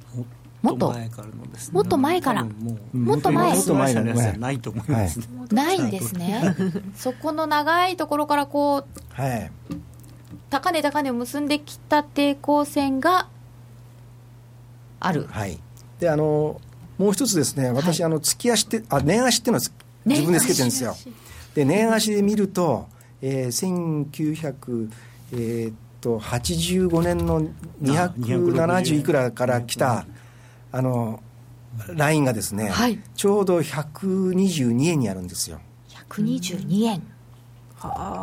もっと？前からのです、ね、もっと前から？もっと前？もっと前のやつないと思います、ね、はい、ないんですね。<laughs> そこの長いところからこう、はい、高値高値を結んできた抵抗線がある。はい。であのもう一つですね私、はい、あの月足ってあ年足っていうのは自分でつけてるんですよ。で年足で見ると、えー、1900えー、っと85年の270いくらから来た、あのラインがですね、はい、ちょうど122円にあるんですよ。122円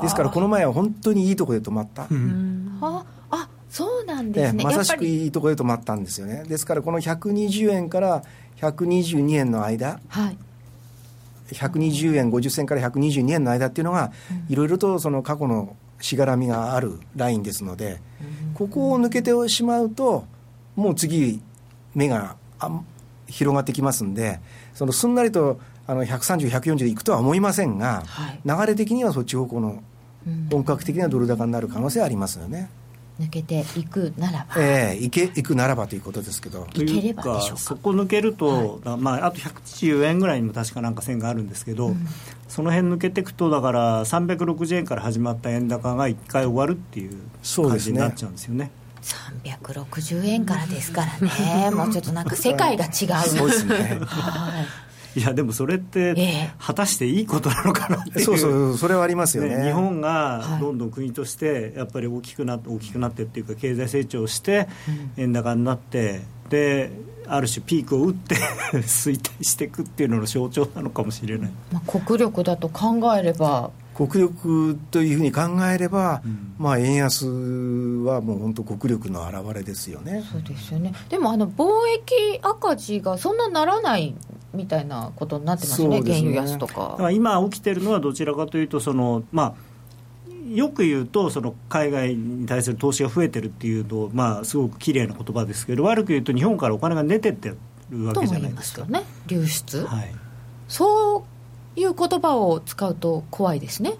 ですからこの前は本当にいいところで止まった、はあ。そうなんですね、まさしくいいところで止まったんですよね。ですからこの120円から122円の間、はい、120円50銭から122円の間っていうのが、いろいろとその過去のしがらみがあるラインですので、ここを抜けてしまうともう次目が広がってきますんでそのすんなりとあの130、140でいくとは思いませんが、はい、流れ的にはそっち方向の本格的なドル高になる可能性ありますよね。抜けていくならば、ええー、いけいくならばということですけど、いければでしょうか。そこ抜けると、はい、まあ、あと180円ぐらいにも確かなんか線があるんですけど、うん、その辺抜けていくと、だから360円から始まった円高が1回終わるっていう感じになっちゃうんですよね。360円からですからね、もうちょっとなんか世界が違う。そうですね。<laughs> はいいやでもそれって果たしていいことなのかなっていう、そうそうそれはありますよね、ね、日本がどんどん国としてやっぱり大きくなって大きくなってっていうか経済成長して円高になってである種ピークを打って <laughs> 衰退していくっていうのの象徴なのかもしれない、まあ、国力だと考えれば国力というふうに考えれば、うん、まあ、円安はもう本当、国力の表れですよね。そうですよね。でもあの貿易赤字がそんなならないみたいなことになってますね、すね。原油安とか。今起きてるのはどちらかというとその、まあよく言うとその海外に対する投資が増えてるっていうと、まあ、すごく綺麗な言葉ですけど悪く言うと日本からお金が出てってるわけじゃないですか。ね、流出、はい、そういう言葉を使うと怖いですね、はい、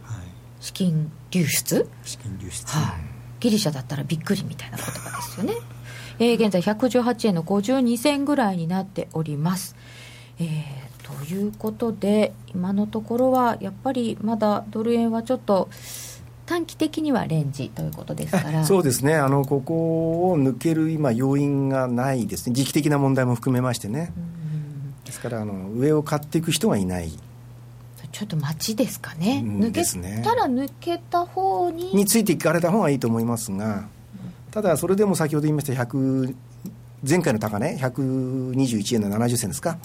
資金流出？資金流出、はい、ギリシャだったらびっくりみたいな言葉ですよね、<laughs> えー、現在118円の52銭ぐらいになっております。えー、ということで今のところはやっぱりまだドル円はちょっと短期的にはレンジということですから。<laughs> そうですね。あのここを抜ける今要因がないですね。時期的な問題も含めましてね。ですからあの上を買っていく人がいないちょっと待ちですかね、抜けたら抜けた方に。についていかれた方がいいと思いますが、ただそれでも先ほど言いました100前回の高値121円の70銭ですか。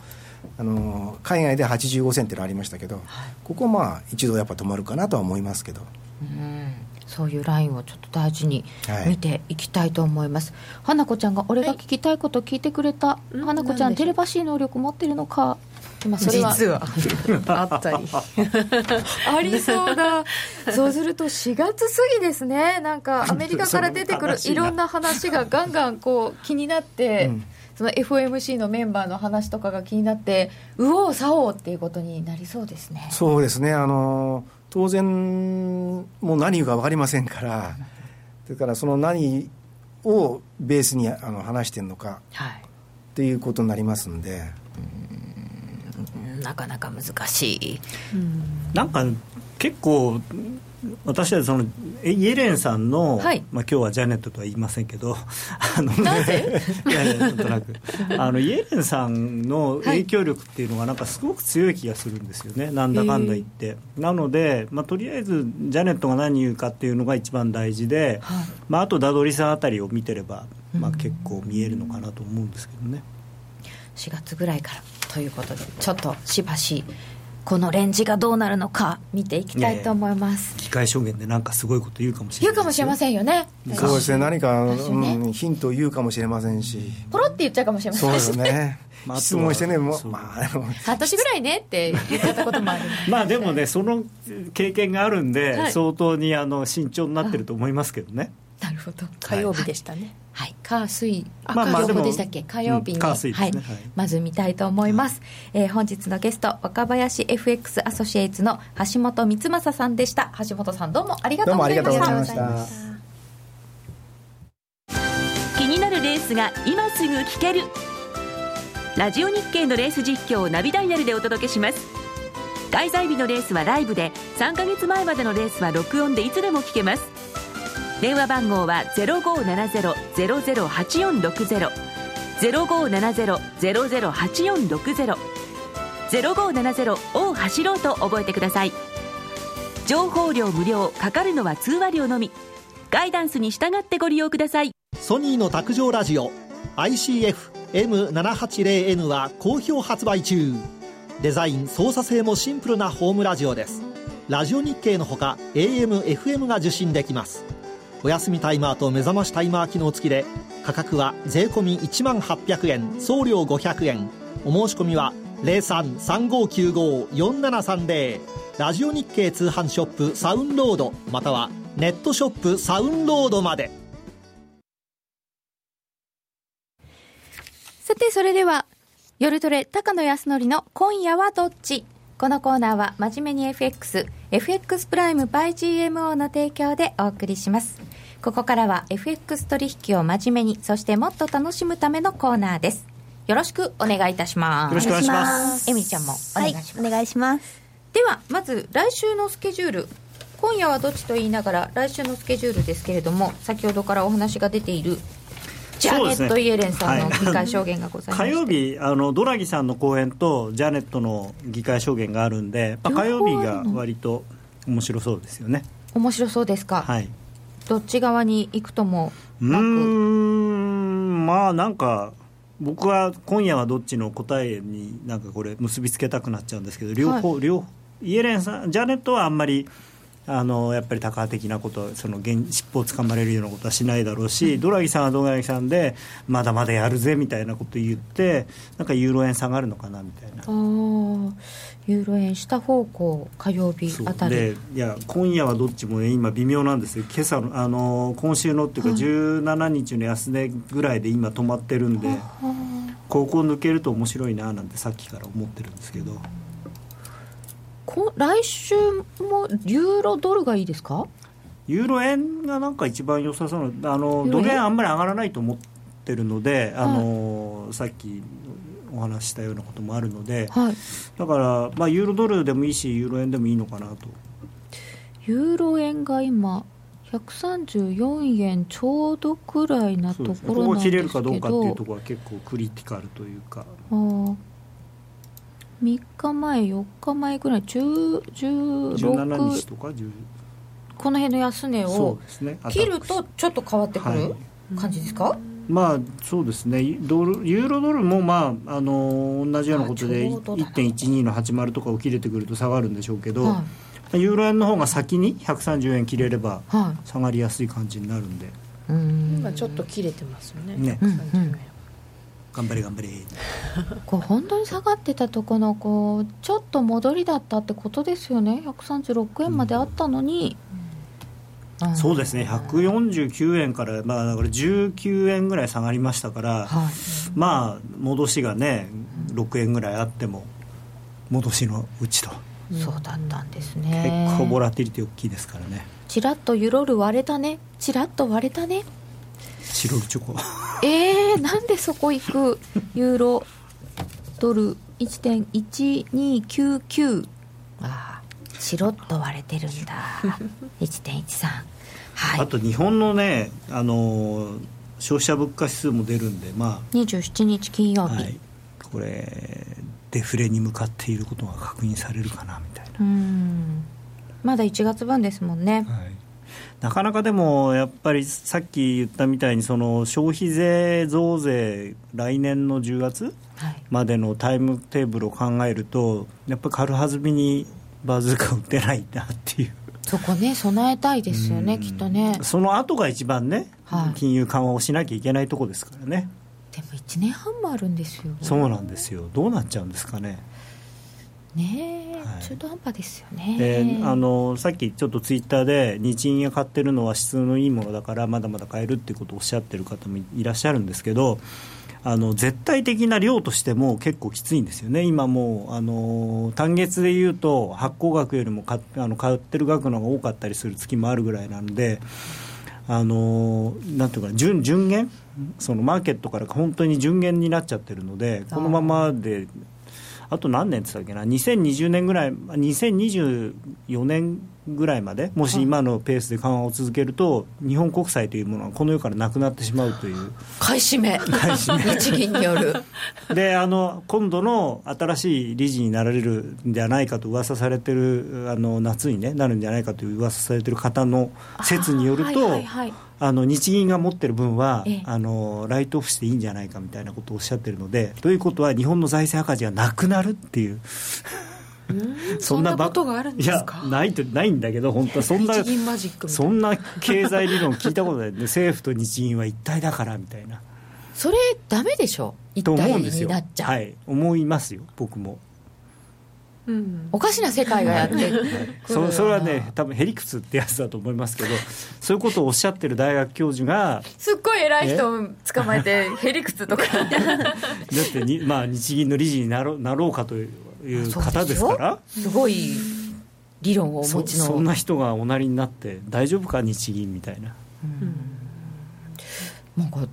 あの海外で85銭っていうのありましたけど、はい、ここまあ一度やっぱ止まるかなとは思いますけど。うん。そういうラインをちょっと大事に見ていきたいと思います、はい、花子ちゃんが俺が聞きたいこと聞いてくれた、はい、花子ちゃんテレパシー能力持ってるのか今それは実は。あったり。<laughs> ありそうだそうすると4月過ぎですね。なんかアメリカから出てくるいろんな話がガンガンこう気になって、うん。その FOMC のメンバーの話とかが気になって右往左往っていうことになりそうですね。そうですね。あの当然もう何言うか分かりませんからそれからその何をベースにあの話してるのか、はい、っていうことになりますんでなかなか難しい、なんか結構私はそのイエレンさんの、はい、まあ今日はジャネットとは言いませんけど、あの、<laughs> いやいやなんとなく。あのイエレンさんの影響力っていうのがなんかすごく強い気がするんですよね、はい、なんだかんだ言って。なので、まあ、とりあえずジャネットが何言うかっていうのが一番大事で、はい、まあ、あとダドリさんあたりを見てれば、まあ、結構見えるのかなと思うんですけどね。4月ぐらいからということでちょっとしばしこのレンジがどうなるのか見ていきたいと思います、機械証言でなんかすごいこと言うかもしれない言うかもしれませんよね。そうですね。何か、ね、うん、ヒントを言うかもしれませんしポロって言っちゃうかもしれませんし。そうですね。まあ、質問してね、もう、まあ、半年ぐらいね。って言っちゃったこともあるまあでもね、その経験があるんで、はい、相当にあの慎重になってると思いますけどね。なるほど。火曜日でしたね、はい、火水あ、まあ、まあ、でしたっけ？火曜日に、うんね、はい、まず見たいと思います、えー、本日のゲスト若林 FX アソシエイツの橋本光正さんでした。橋本さんどうもありがとうございました。気になるレースが今すぐ聞ける。ラジオ日経のレース実況をナビダイヤルでお届けします。開催日のレースはライブで3か月前までのレースは録音でいつでも聞けます電話番号は0570-008460 0570-008460 0570を走ろうと覚えてください。情報量無料かかるのは通話料のみ。ガイダンスに従ってご利用ください。ソニーの卓上ラジオ ICF-M780N は好評発売中。デザイン操作性もシンプルなホームラジオです。ラジオ日経のほか AM、FM が受信できます。お休みタイマーと目覚ましタイマー機能付きで価格は税込1万800円送料500円。お申し込みは0335954730ラジオ日経通販ショップサウンロードまたはネットショップサウンロードまで。さてそれでは夜トレ高野康則の今夜はどっち？このコーナーは真面目に FX FX プライム by GMO の提供でお送りします。ここからは FX 取引を真面目にそしてもっと楽しむためのコーナーです。よろしくお願いいたします。よろしくお願いします。エミちゃんもお願いします、はい、お願いします。ではまず来週のスケジュール。今夜はどっちと言いながら来週のスケジュールですけれども先ほどからお話が出ているジャネット・イエレンさんの議会証言がございます、ねはい、火曜日あのドラギさんの講演とジャネットの議会証言があるんで、まあ、火曜日が割と面白そうですよね。面白そうですか。はいどっち側に行くともうん。まあなんか僕は今夜はどっちの答えになんかこれ結びつけたくなっちゃうんですけど両方、はい、両イエレンさんジャネットはあんまりあのやっぱりタカ的なことその尻尾をつかまれるようなことはしないだろうし、うん、ドラギさんはドラギさんでまだまだやるぜみたいなことを言ってなんかユーロ円下がるのかなみたいな。ユーロ円下方向火曜日あたり。でいや今夜はどっちも、ね、今微妙なんですよ。今朝のあの今週のっていうか17日の安値ぐらいで今止まってるんで、ここ抜けると面白いななんてさっきから思ってるんですけど。こ来週もユーロドルがいいですか？ユーロ円がなんか一番良さそうなあのドル円あんまり上がらないと思ってるので、あの、はい、さっきお話したようなこともあるので、はい、だから、まあ、ユーロドルでもいいしユーロ円でもいいのかなと。ユーロ円が今134円ちょうどくらいなところなんですけど、ね、ここ切れるかどうかっていうところは結構クリティカルというか。あ3日前4日前ぐらい10 17日とかこの辺の安値を切るとちょっと変わってくる感じですか、まあそうですね。ドルユーロドルも、まあ、あの同じようなことで1.12の80とかを切れてくると下がるんでしょうけど、はい、ユーロ円の方が先に130円切れれば下がりやすい感じになるんで、はい、今ちょっと切れてますよね。ね、うんうん頑張れ頑張れ。こう本当に下がってたとこのこうちょっと戻りだったってことですよね。136円まであったのに、そうですね。149円から、まあ、だから19円ぐらい下がりましたから、はい、まあ戻しがね6円ぐらいあっても戻しのうちと、そうだったんですね。結構ボラティリティ大きいですからね。ちらっとユロル割れたね。ちらっと割れたねチロルチョコ。えー、なんでそこ行く？ユーロドル。1.1299ああチロッと割れてるんだ。<laughs> 1.13はい、あと日本のね、あの消費者物価指数も出るんで、まあ、27日金曜日、はい、これ、デフレに向かっていることが確認されるかなみたいな。うん。まだ1月分ですもんね。はいなかなかでもやっぱりさっき言ったみたいにその消費税増税来年の10月までのタイムテーブルを考えるとやっぱり軽はずみにバズーカ打ってないなっていう。そこね備えたいですよねきっとね。その後が一番ね、はい、金融緩和をしなきゃいけないとこですからね。でも1年半もあるんですよ。そうなんですよ。どうなっちゃうんですかねねえ、はい、中途半端ですよね。であのさっきちょっとツイッターで日銀が買ってるのは質のいいものだからまだまだ買えるっていうことをおっしゃってる方もいらっしゃるんですけどあの絶対的な量としても結構きついんですよね、今もうあの単月でいうと発行額よりもかあの買ってる額の方が多かったりする月もあるぐらいなんで。あのなんていうか順順減そのマーケットから本当に順減になっちゃってるのでこのままであと何年って言ったっけな、2020年ぐらい、2024年ぐらいまで、もし今のペースで緩和を続けると、日本国債というものはこの世からなくなってしまうという。買い占め、買い占め日銀による。<laughs> であの、今度の新しい理事になられるんではないかと噂されてる、あの夏に、ね、なるんじゃないかという噂されてる方の説によると。はいはいはいあの日銀が持ってる分は、あのライトオフしていいんじゃないかみたいなことをおっしゃってるので、ということは、日本の財政赤字がなくなるっていう。そんなことがあるんですか？いやないとないんだけど本当はそんなそんな経済理論聞いたことない、ね、政府と日銀は一体だからみたいな。それダメでしょ？一体になっちゃう。はい思いますよ僕も。うん、おかしな世界がやってるそそれはね多分へりくつってやつだと思いますけどそういうことをおっしゃってる大学教授がすっごい偉い人を捕まえてへりくつとか。<laughs> だってに、まあ、日銀の理事になろなろうかという方ですからすごい理論をお持ちのそんな人がおなりになって大丈夫か日銀みたいな。うんなんか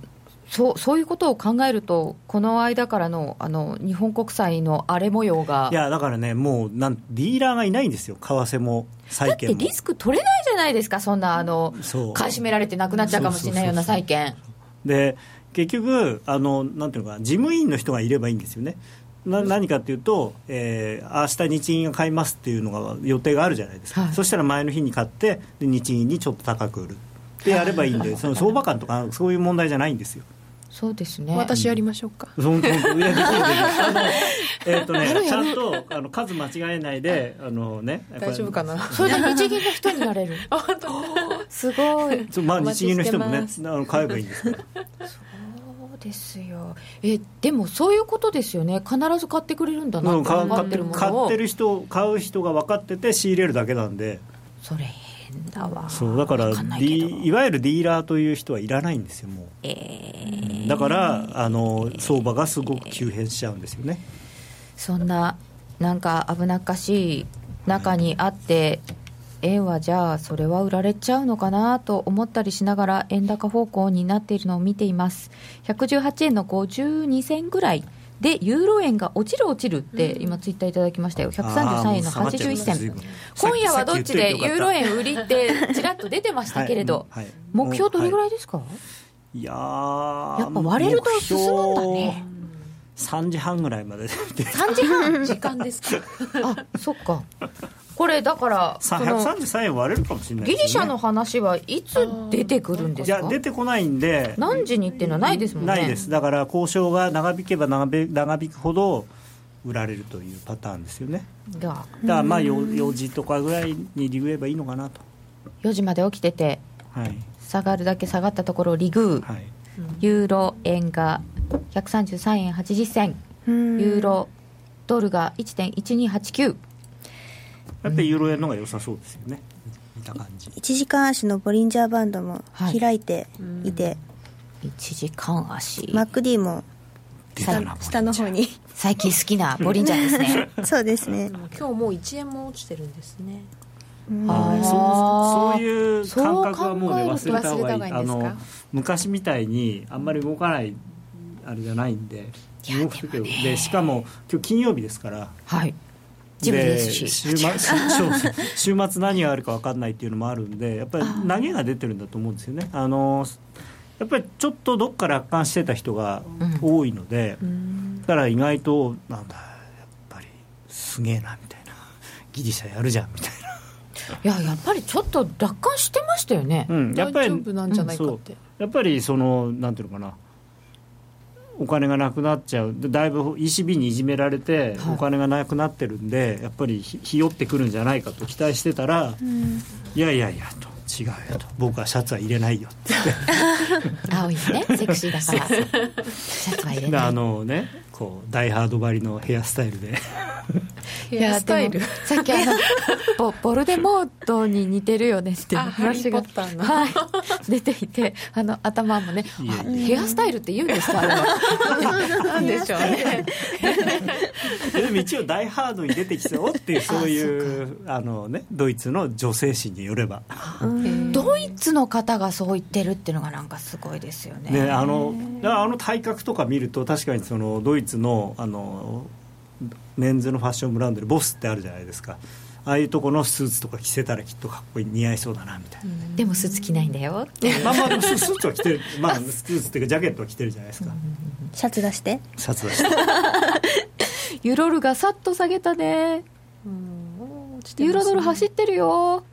そうそういうことを考えると、この間からのあの日本国債の荒れ模様がいや、だからね、もうなんディーラーがいないんですよ、為替も債券も。だってリスク取れないじゃないですか、そんなあの買い占められてなくなっちゃうかもしれないような債券。で結局あの、なんていうのか、事務員の人がいればいいんですよね。な何かというと、えー、明日日銀が買いますっていうのが予定があるじゃないですか、はい、そしたら前の日に買ってで日銀にちょっと高く売る。ってやればいいんで、その相場感とかそういう問題じゃないんですよ。そうですね。私やりましょうか、本当本当いやできるあの <laughs> えっ、ー、とねちゃんとあの数間違えないであのね大丈夫かな？それで日銀の人になれる。本当。すごい。まあ日銀の人もねあの買えばいいんですかですよ。えでもそういうことですよね。必ず買ってくれるんだなって買ってる買ってる人買う人が分かってて仕入れるだけなんで。それ変だわ。そうだからいわゆるディーラーという人はいらないんですよもう、えー、だからあの相場がすごく急変しちゃうんですよね。そんななんか危なっかしい中にあって、円はじゃあそれは売られちゃうのかなと思ったりしながら円高方向になっているのを見ています。118円の52銭ぐらいでユーロ円が落ちる落ちるって今ツイッターいただきましたよ。133円の81銭。今夜はどっちでユーロ円売りってちらっと出てましたけれど、はい。はい、目標どれぐらいですか、はい、いややっぱ割れると進むんだね。3時半ぐらいまで3時半？時間ですか？あそっかこれだから133円割れるかもしれない、ね、ギリシャの話はいつ出てくるんですか？いや出てこないんで。何時にっていうのはないですもんね。ないです。だから交渉が長引けば長引くほど売られるというパターンですよね。だからまあ 4, 4時とかぐらいにリグればいいのかなと。4時まで起きてて、はい、下がるだけ下がったところリグ、はい、ユーロ円が133円80銭。ユーロドルが1.1289やっぱりユーロ円の方が良さそうですよね。見た感じ。1時間足のボリンジャーバンドも開いていて、はい、1時間足。MacD も下の方に。最近好きなボリンジャーですね。<laughs> そうですね。今日もう1円も落ちてるんですね。そうそういう感覚はもうね忘れた方がいい。あの昔みたいにあんまり動かないあれじゃないんで動くけど。でしかも今日金曜日ですから。はい週末 <laughs> 週末何があるか分かんないっていうのもあるんでやっぱり投げが出てるんだと思うんですよね。あのやっぱりちょっとどっか楽観してた人が多いので、うん、だから意外となんだやっぱりすげえなみたいなギリシャやるじゃんみたいな。いややっぱりちょっと楽観してましたよね、うん、やっぱりなんじゃないかって、やっぱりそのなんていうのかなお金がなくなっちゃう。だいぶ ECB にいじめられてお金がなくなってるんで、はい、やっぱりひよってくるんじゃないかと期待してたら、うん、いやいやいやと違うよと。僕はシャツは入れないよって。<laughs> 青いねセクシーだから。シャツは入れない。あのねこうダイハード張りのヘアスタイルでヘアスタイル。さっきあの <laughs> ボボルデモートに似てるよね。って話が、はい、出ていてあの頭もねヘアスタイルって言うんですかなんでしょうね。でも一応ダイハードに出てきそうっていうそういうあのねドイツの女性誌によれば。ドイツの方がそう言ってるっていうのがなんかすごいですよね。ねあのあの体格とか見ると確かにそのドイツのあのメンズのファッションブランドでボスってあるじゃないですか。ああいうとこのスーツとか着せたらきっとかっこいい似合いそうだなみたいな、でもスーツ着ないんだよ。まあまあスーツは着てる。まあ <laughs> スーツっていうかジャケットは着てるじゃないですか、シャツ出して。シャツ出して。<laughs> ユーロルがさっと下げたね。ユーロドル走ってるよ、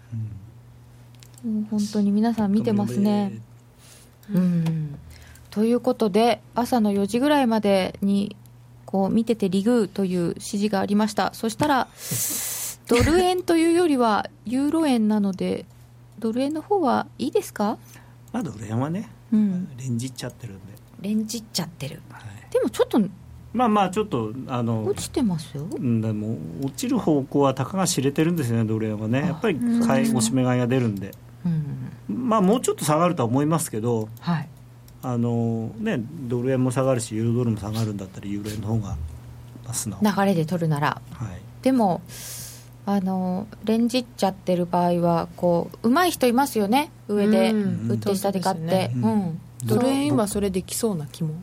うん、もう本当に皆さん見てますね。うん。ということで朝の4時ぐらいまでにこう見ててリグーという指示がありました。そしたらドル円というよりはユーロ円なのでドル円の方はいいですか？まあドル円はね、うん、レンジっちゃってるんで。レンジっちゃってる、はい、でもちょっとまあまあちょっとあの落ちてますよ、うん、でも落ちる方向はたかが知れてるんですよねドル円はね。やっぱり買い押し目買いが出るんで、うん、まあもうちょっと下がるとは思いますけど、はい、あのね、ドル円も下がるしユーロドルも下がるんだったらユーロ円の方が素直。流れで取るなら、はい、でもあのレンジっちゃってる場合はこう上手い人いますよね。上で売って下で買って、うん、うん、ドル円今それできそうな気も。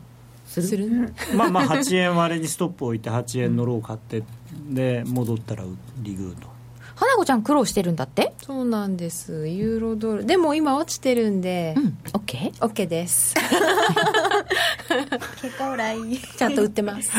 する？<laughs> まあまあ8円割れにストップ置いて8円のロー買ってで戻ったらリグーと花子ちゃん苦労してるんだって？そうなんです。ユーロドル。でも今落ちてるんで、うん、OK? OK です。結果オーライちゃんと売ってます。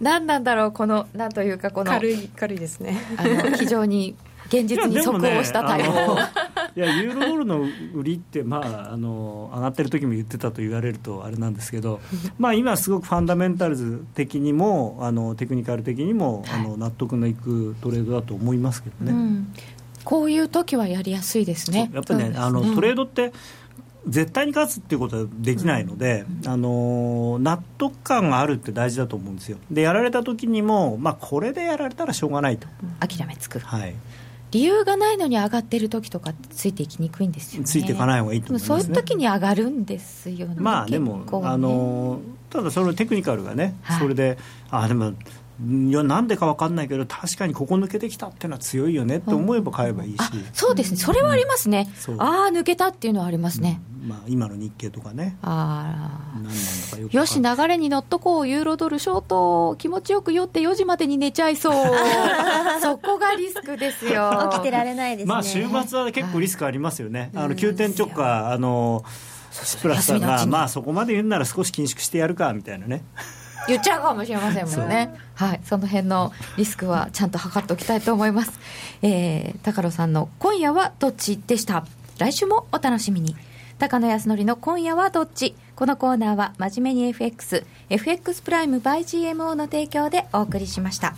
何なんだろうこのなんというかこの。軽い軽いですね。あの非常に現実に即応した対応、ね、<laughs> いやユーロドルの売りって、まあ、あの上がってる時も言ってたと言われるとあれなんですけど、<laughs> まあ、今すごくファンダメンタルズ的にもあのテクニカル的にも、あの納得のいくトレードだと思いますけどね、うん、こういう時はやりやすいですね。やっぱりね、あのトレードって絶対に勝つっていうことはできないので、うん、あの納得感があるって大事だと思うんですよ。でやられた時にも、まあ、これでやられたらしょうがないと、諦めつく。はい理由がないのに上がってる時とかついていきにくいんですよね。ついていかない方がいいと思います、ね、そういう時に上がるんですよねまあでも、ね、あのただそのテクニカルがね、はい、それであでもいやなんでか分かんないけど確かにここ抜けてきたっていうのは強いよねって思えば買えばいいし、うん、そうですね。それはありますね、うん、ああ抜けたっていうのはありますね、うん、まあ、今の日経とかね。ああよし流れに乗っとこうユーロドルショート気持ちよく酔って4時までに寝ちゃいそう。<laughs> そこがリスクですよ。起きてられないですね。まあ週末は結構リスクありますよね。あの急転直下あのプラスさんがまあそこまで言うなら少し緊縮してやるかみたいなね言っちゃうかもしれませんもんね。はい。その辺のリスクはちゃんと測っておきたいと思います。えー、高野さんの「今夜はどっち?」でした？来週もお楽しみに。高野康則の今夜はどっち？このコーナーは真面目に FX FX プライム by GMO の提供でお送りしました。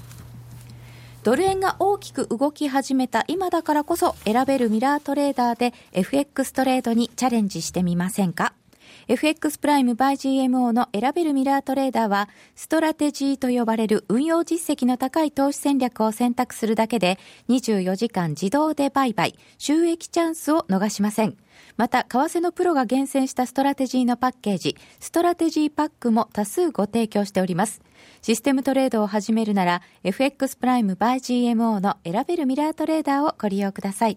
ドル円が大きく動き始めた今だからこそ選べるミラートレーダーで FX トレードにチャレンジしてみませんか？FX プライムバイ GMO の選べるミラートレーダーは、ストラテジーと呼ばれる運用実績の高い投資戦略を選択するだけで、24時間自動で売買、収益チャンスを逃しません。また、為替のプロが厳選したストラテジーのパッケージ、ストラテジーパックも多数ご提供しております。システムトレードを始めるなら、FX プライムバイ GMO の選べるミラートレーダーをご利用ください。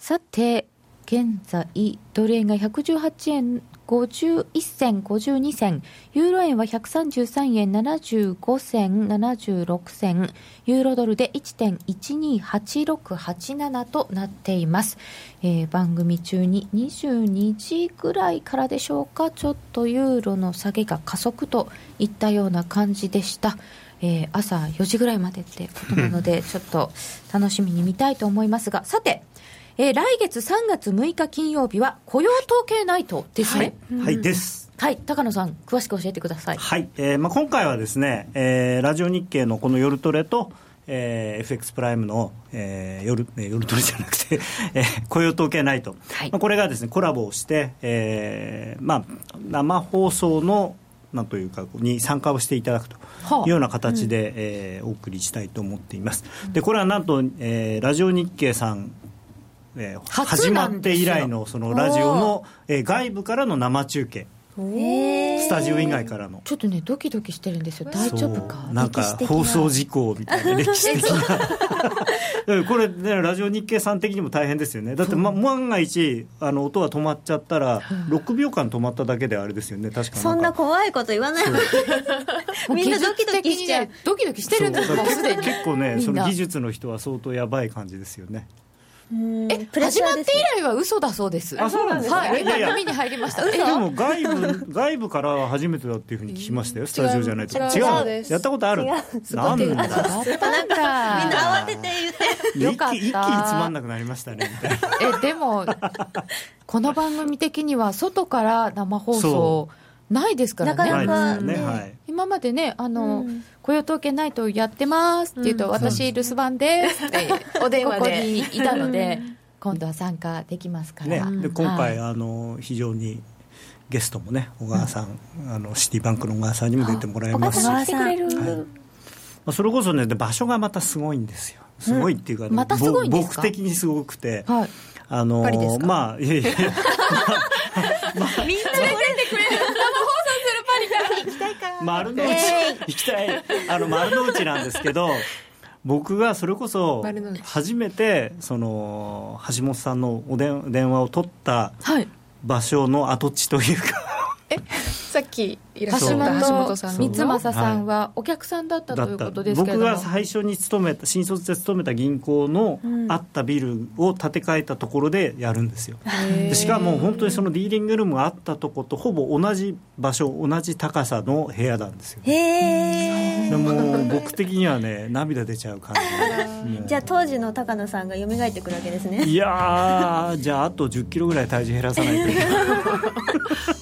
さて、現在、ドル円が118円51銭52銭、ユーロ円は133円75銭76銭、ユーロドルで1.128687となっています、えー、番組中に22時ぐらいからでしょうか、ちょっとユーロの下げが加速といったような感じでした。えー、朝4時ぐらいまでってことなので、<laughs> ちょっと楽しみに見たいと思いますが、さて、えー、来月3月6日金曜日は雇用統計ナイトですね。はい、はい、です。はい、高野さん、詳しく教えてください。はい、えーまあ、今回はですね、えー、ラジオ日経のこの夜トレと、えー、FX プライムの、えー、夜、えー、夜トレじゃなくて、<laughs> えー、雇用統計ナイト、はい、まあ、これがですねコラボをして、えーまあ、生放送のなんというかに参加をしていただくというような形で、はあうん、えー、お送りしたいと思っています。でこれはなんと、えー、ラジオ日経さんえー、始まって以来のそのラジオの、えー、外部からの生中継。スタジオ以外からの。ちょっとねドキドキしてるんですよ。大丈夫か？なんか放送事項みたいな歴史的な。<laughs> <laughs> これねラジオ日経さん的にも大変ですよね。だって、ま、万が一あの音が止まっちゃったら6秒間止まっただけであれですよね。確かそんな怖いこと言わない <laughs> みんなドキドキしちゃう。ドキドキしてるんです結構ねその技術の人は相当やばい感じですよねえ始まって以来は嘘だそうです。あそうなんですか、はい、今耳に入りました。でも外部外部からは初めてだっていうふうに聞きましたよ。スタジオじゃないと。違う。やったことあるなんだなんかみんな慌てて言って。よかった。一気につまんなくなりましたね。みたいな。えでもこの番組的には外から生放送ないですからね。なかなか、ね。はい、今までね、あの、うん、雇用統計ないとやってますって言うと、うん、私留守番ですって、お電話ここにいたので、今度は参加できますから。ね、で今回、はい、あの非常にゲストもね小川さん、うん、あのシティバンクの小川さんにも出てもらいますし、はい、それこそね場所がまたすごいんですよ。すごいっていうか、ね、またすごい僕的にすごくて、はい、あのまあいやいやまあ、<laughs> みんな連れてくれる生放送するパリから行きたいか丸の内、行きたい。あの丸の内なんですけど僕がそれこそ初めてその橋本さんのお電電話を取った場所の跡地というか、はい、え？さっきいらっしゃった橋本さん三正さんはお客さんだったということですけど僕が最初に勤めた新卒で勤めた銀行のあったビルを建て替えたところでやるんですよ、でしかも本当にそのディーリングルームがあったとことほぼ同じ場所同じ高さの部屋なんですよ。へえも僕的にはね涙出ちゃう感じ。じゃあ当時の高野さんが蘇ってくるわけですね。いやじゃああと1 0キロぐらい体重減らさないと。いけない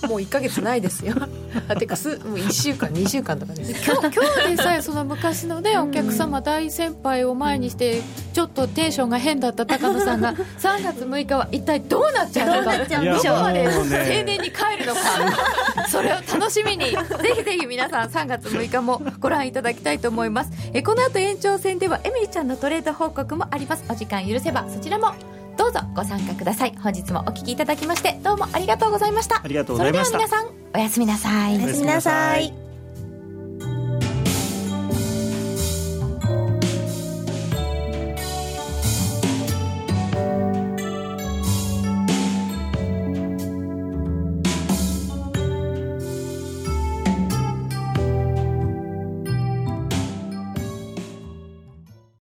もう1か月ないですよ <laughs> かすもう1週間2週間とかです。今日今日でさえその昔のねお客様大先輩を前にしてちょっとテンションが変だった高野さんが <laughs> 3月6日は一体どうなっちゃうのか。どこまで青年に帰るのか。それを楽しみに。ぜひぜひ皆さん3月6日もご覧いただきたいと思います。えこの後延長戦ではエミリちゃんのトレード報告もあります。お時間許せばそちらもどうぞご参加ください。本日もお聞きいただきましてどうもありがとうございました。ありがとうございました。それでは皆さんおやすみなさい。おやすみなさい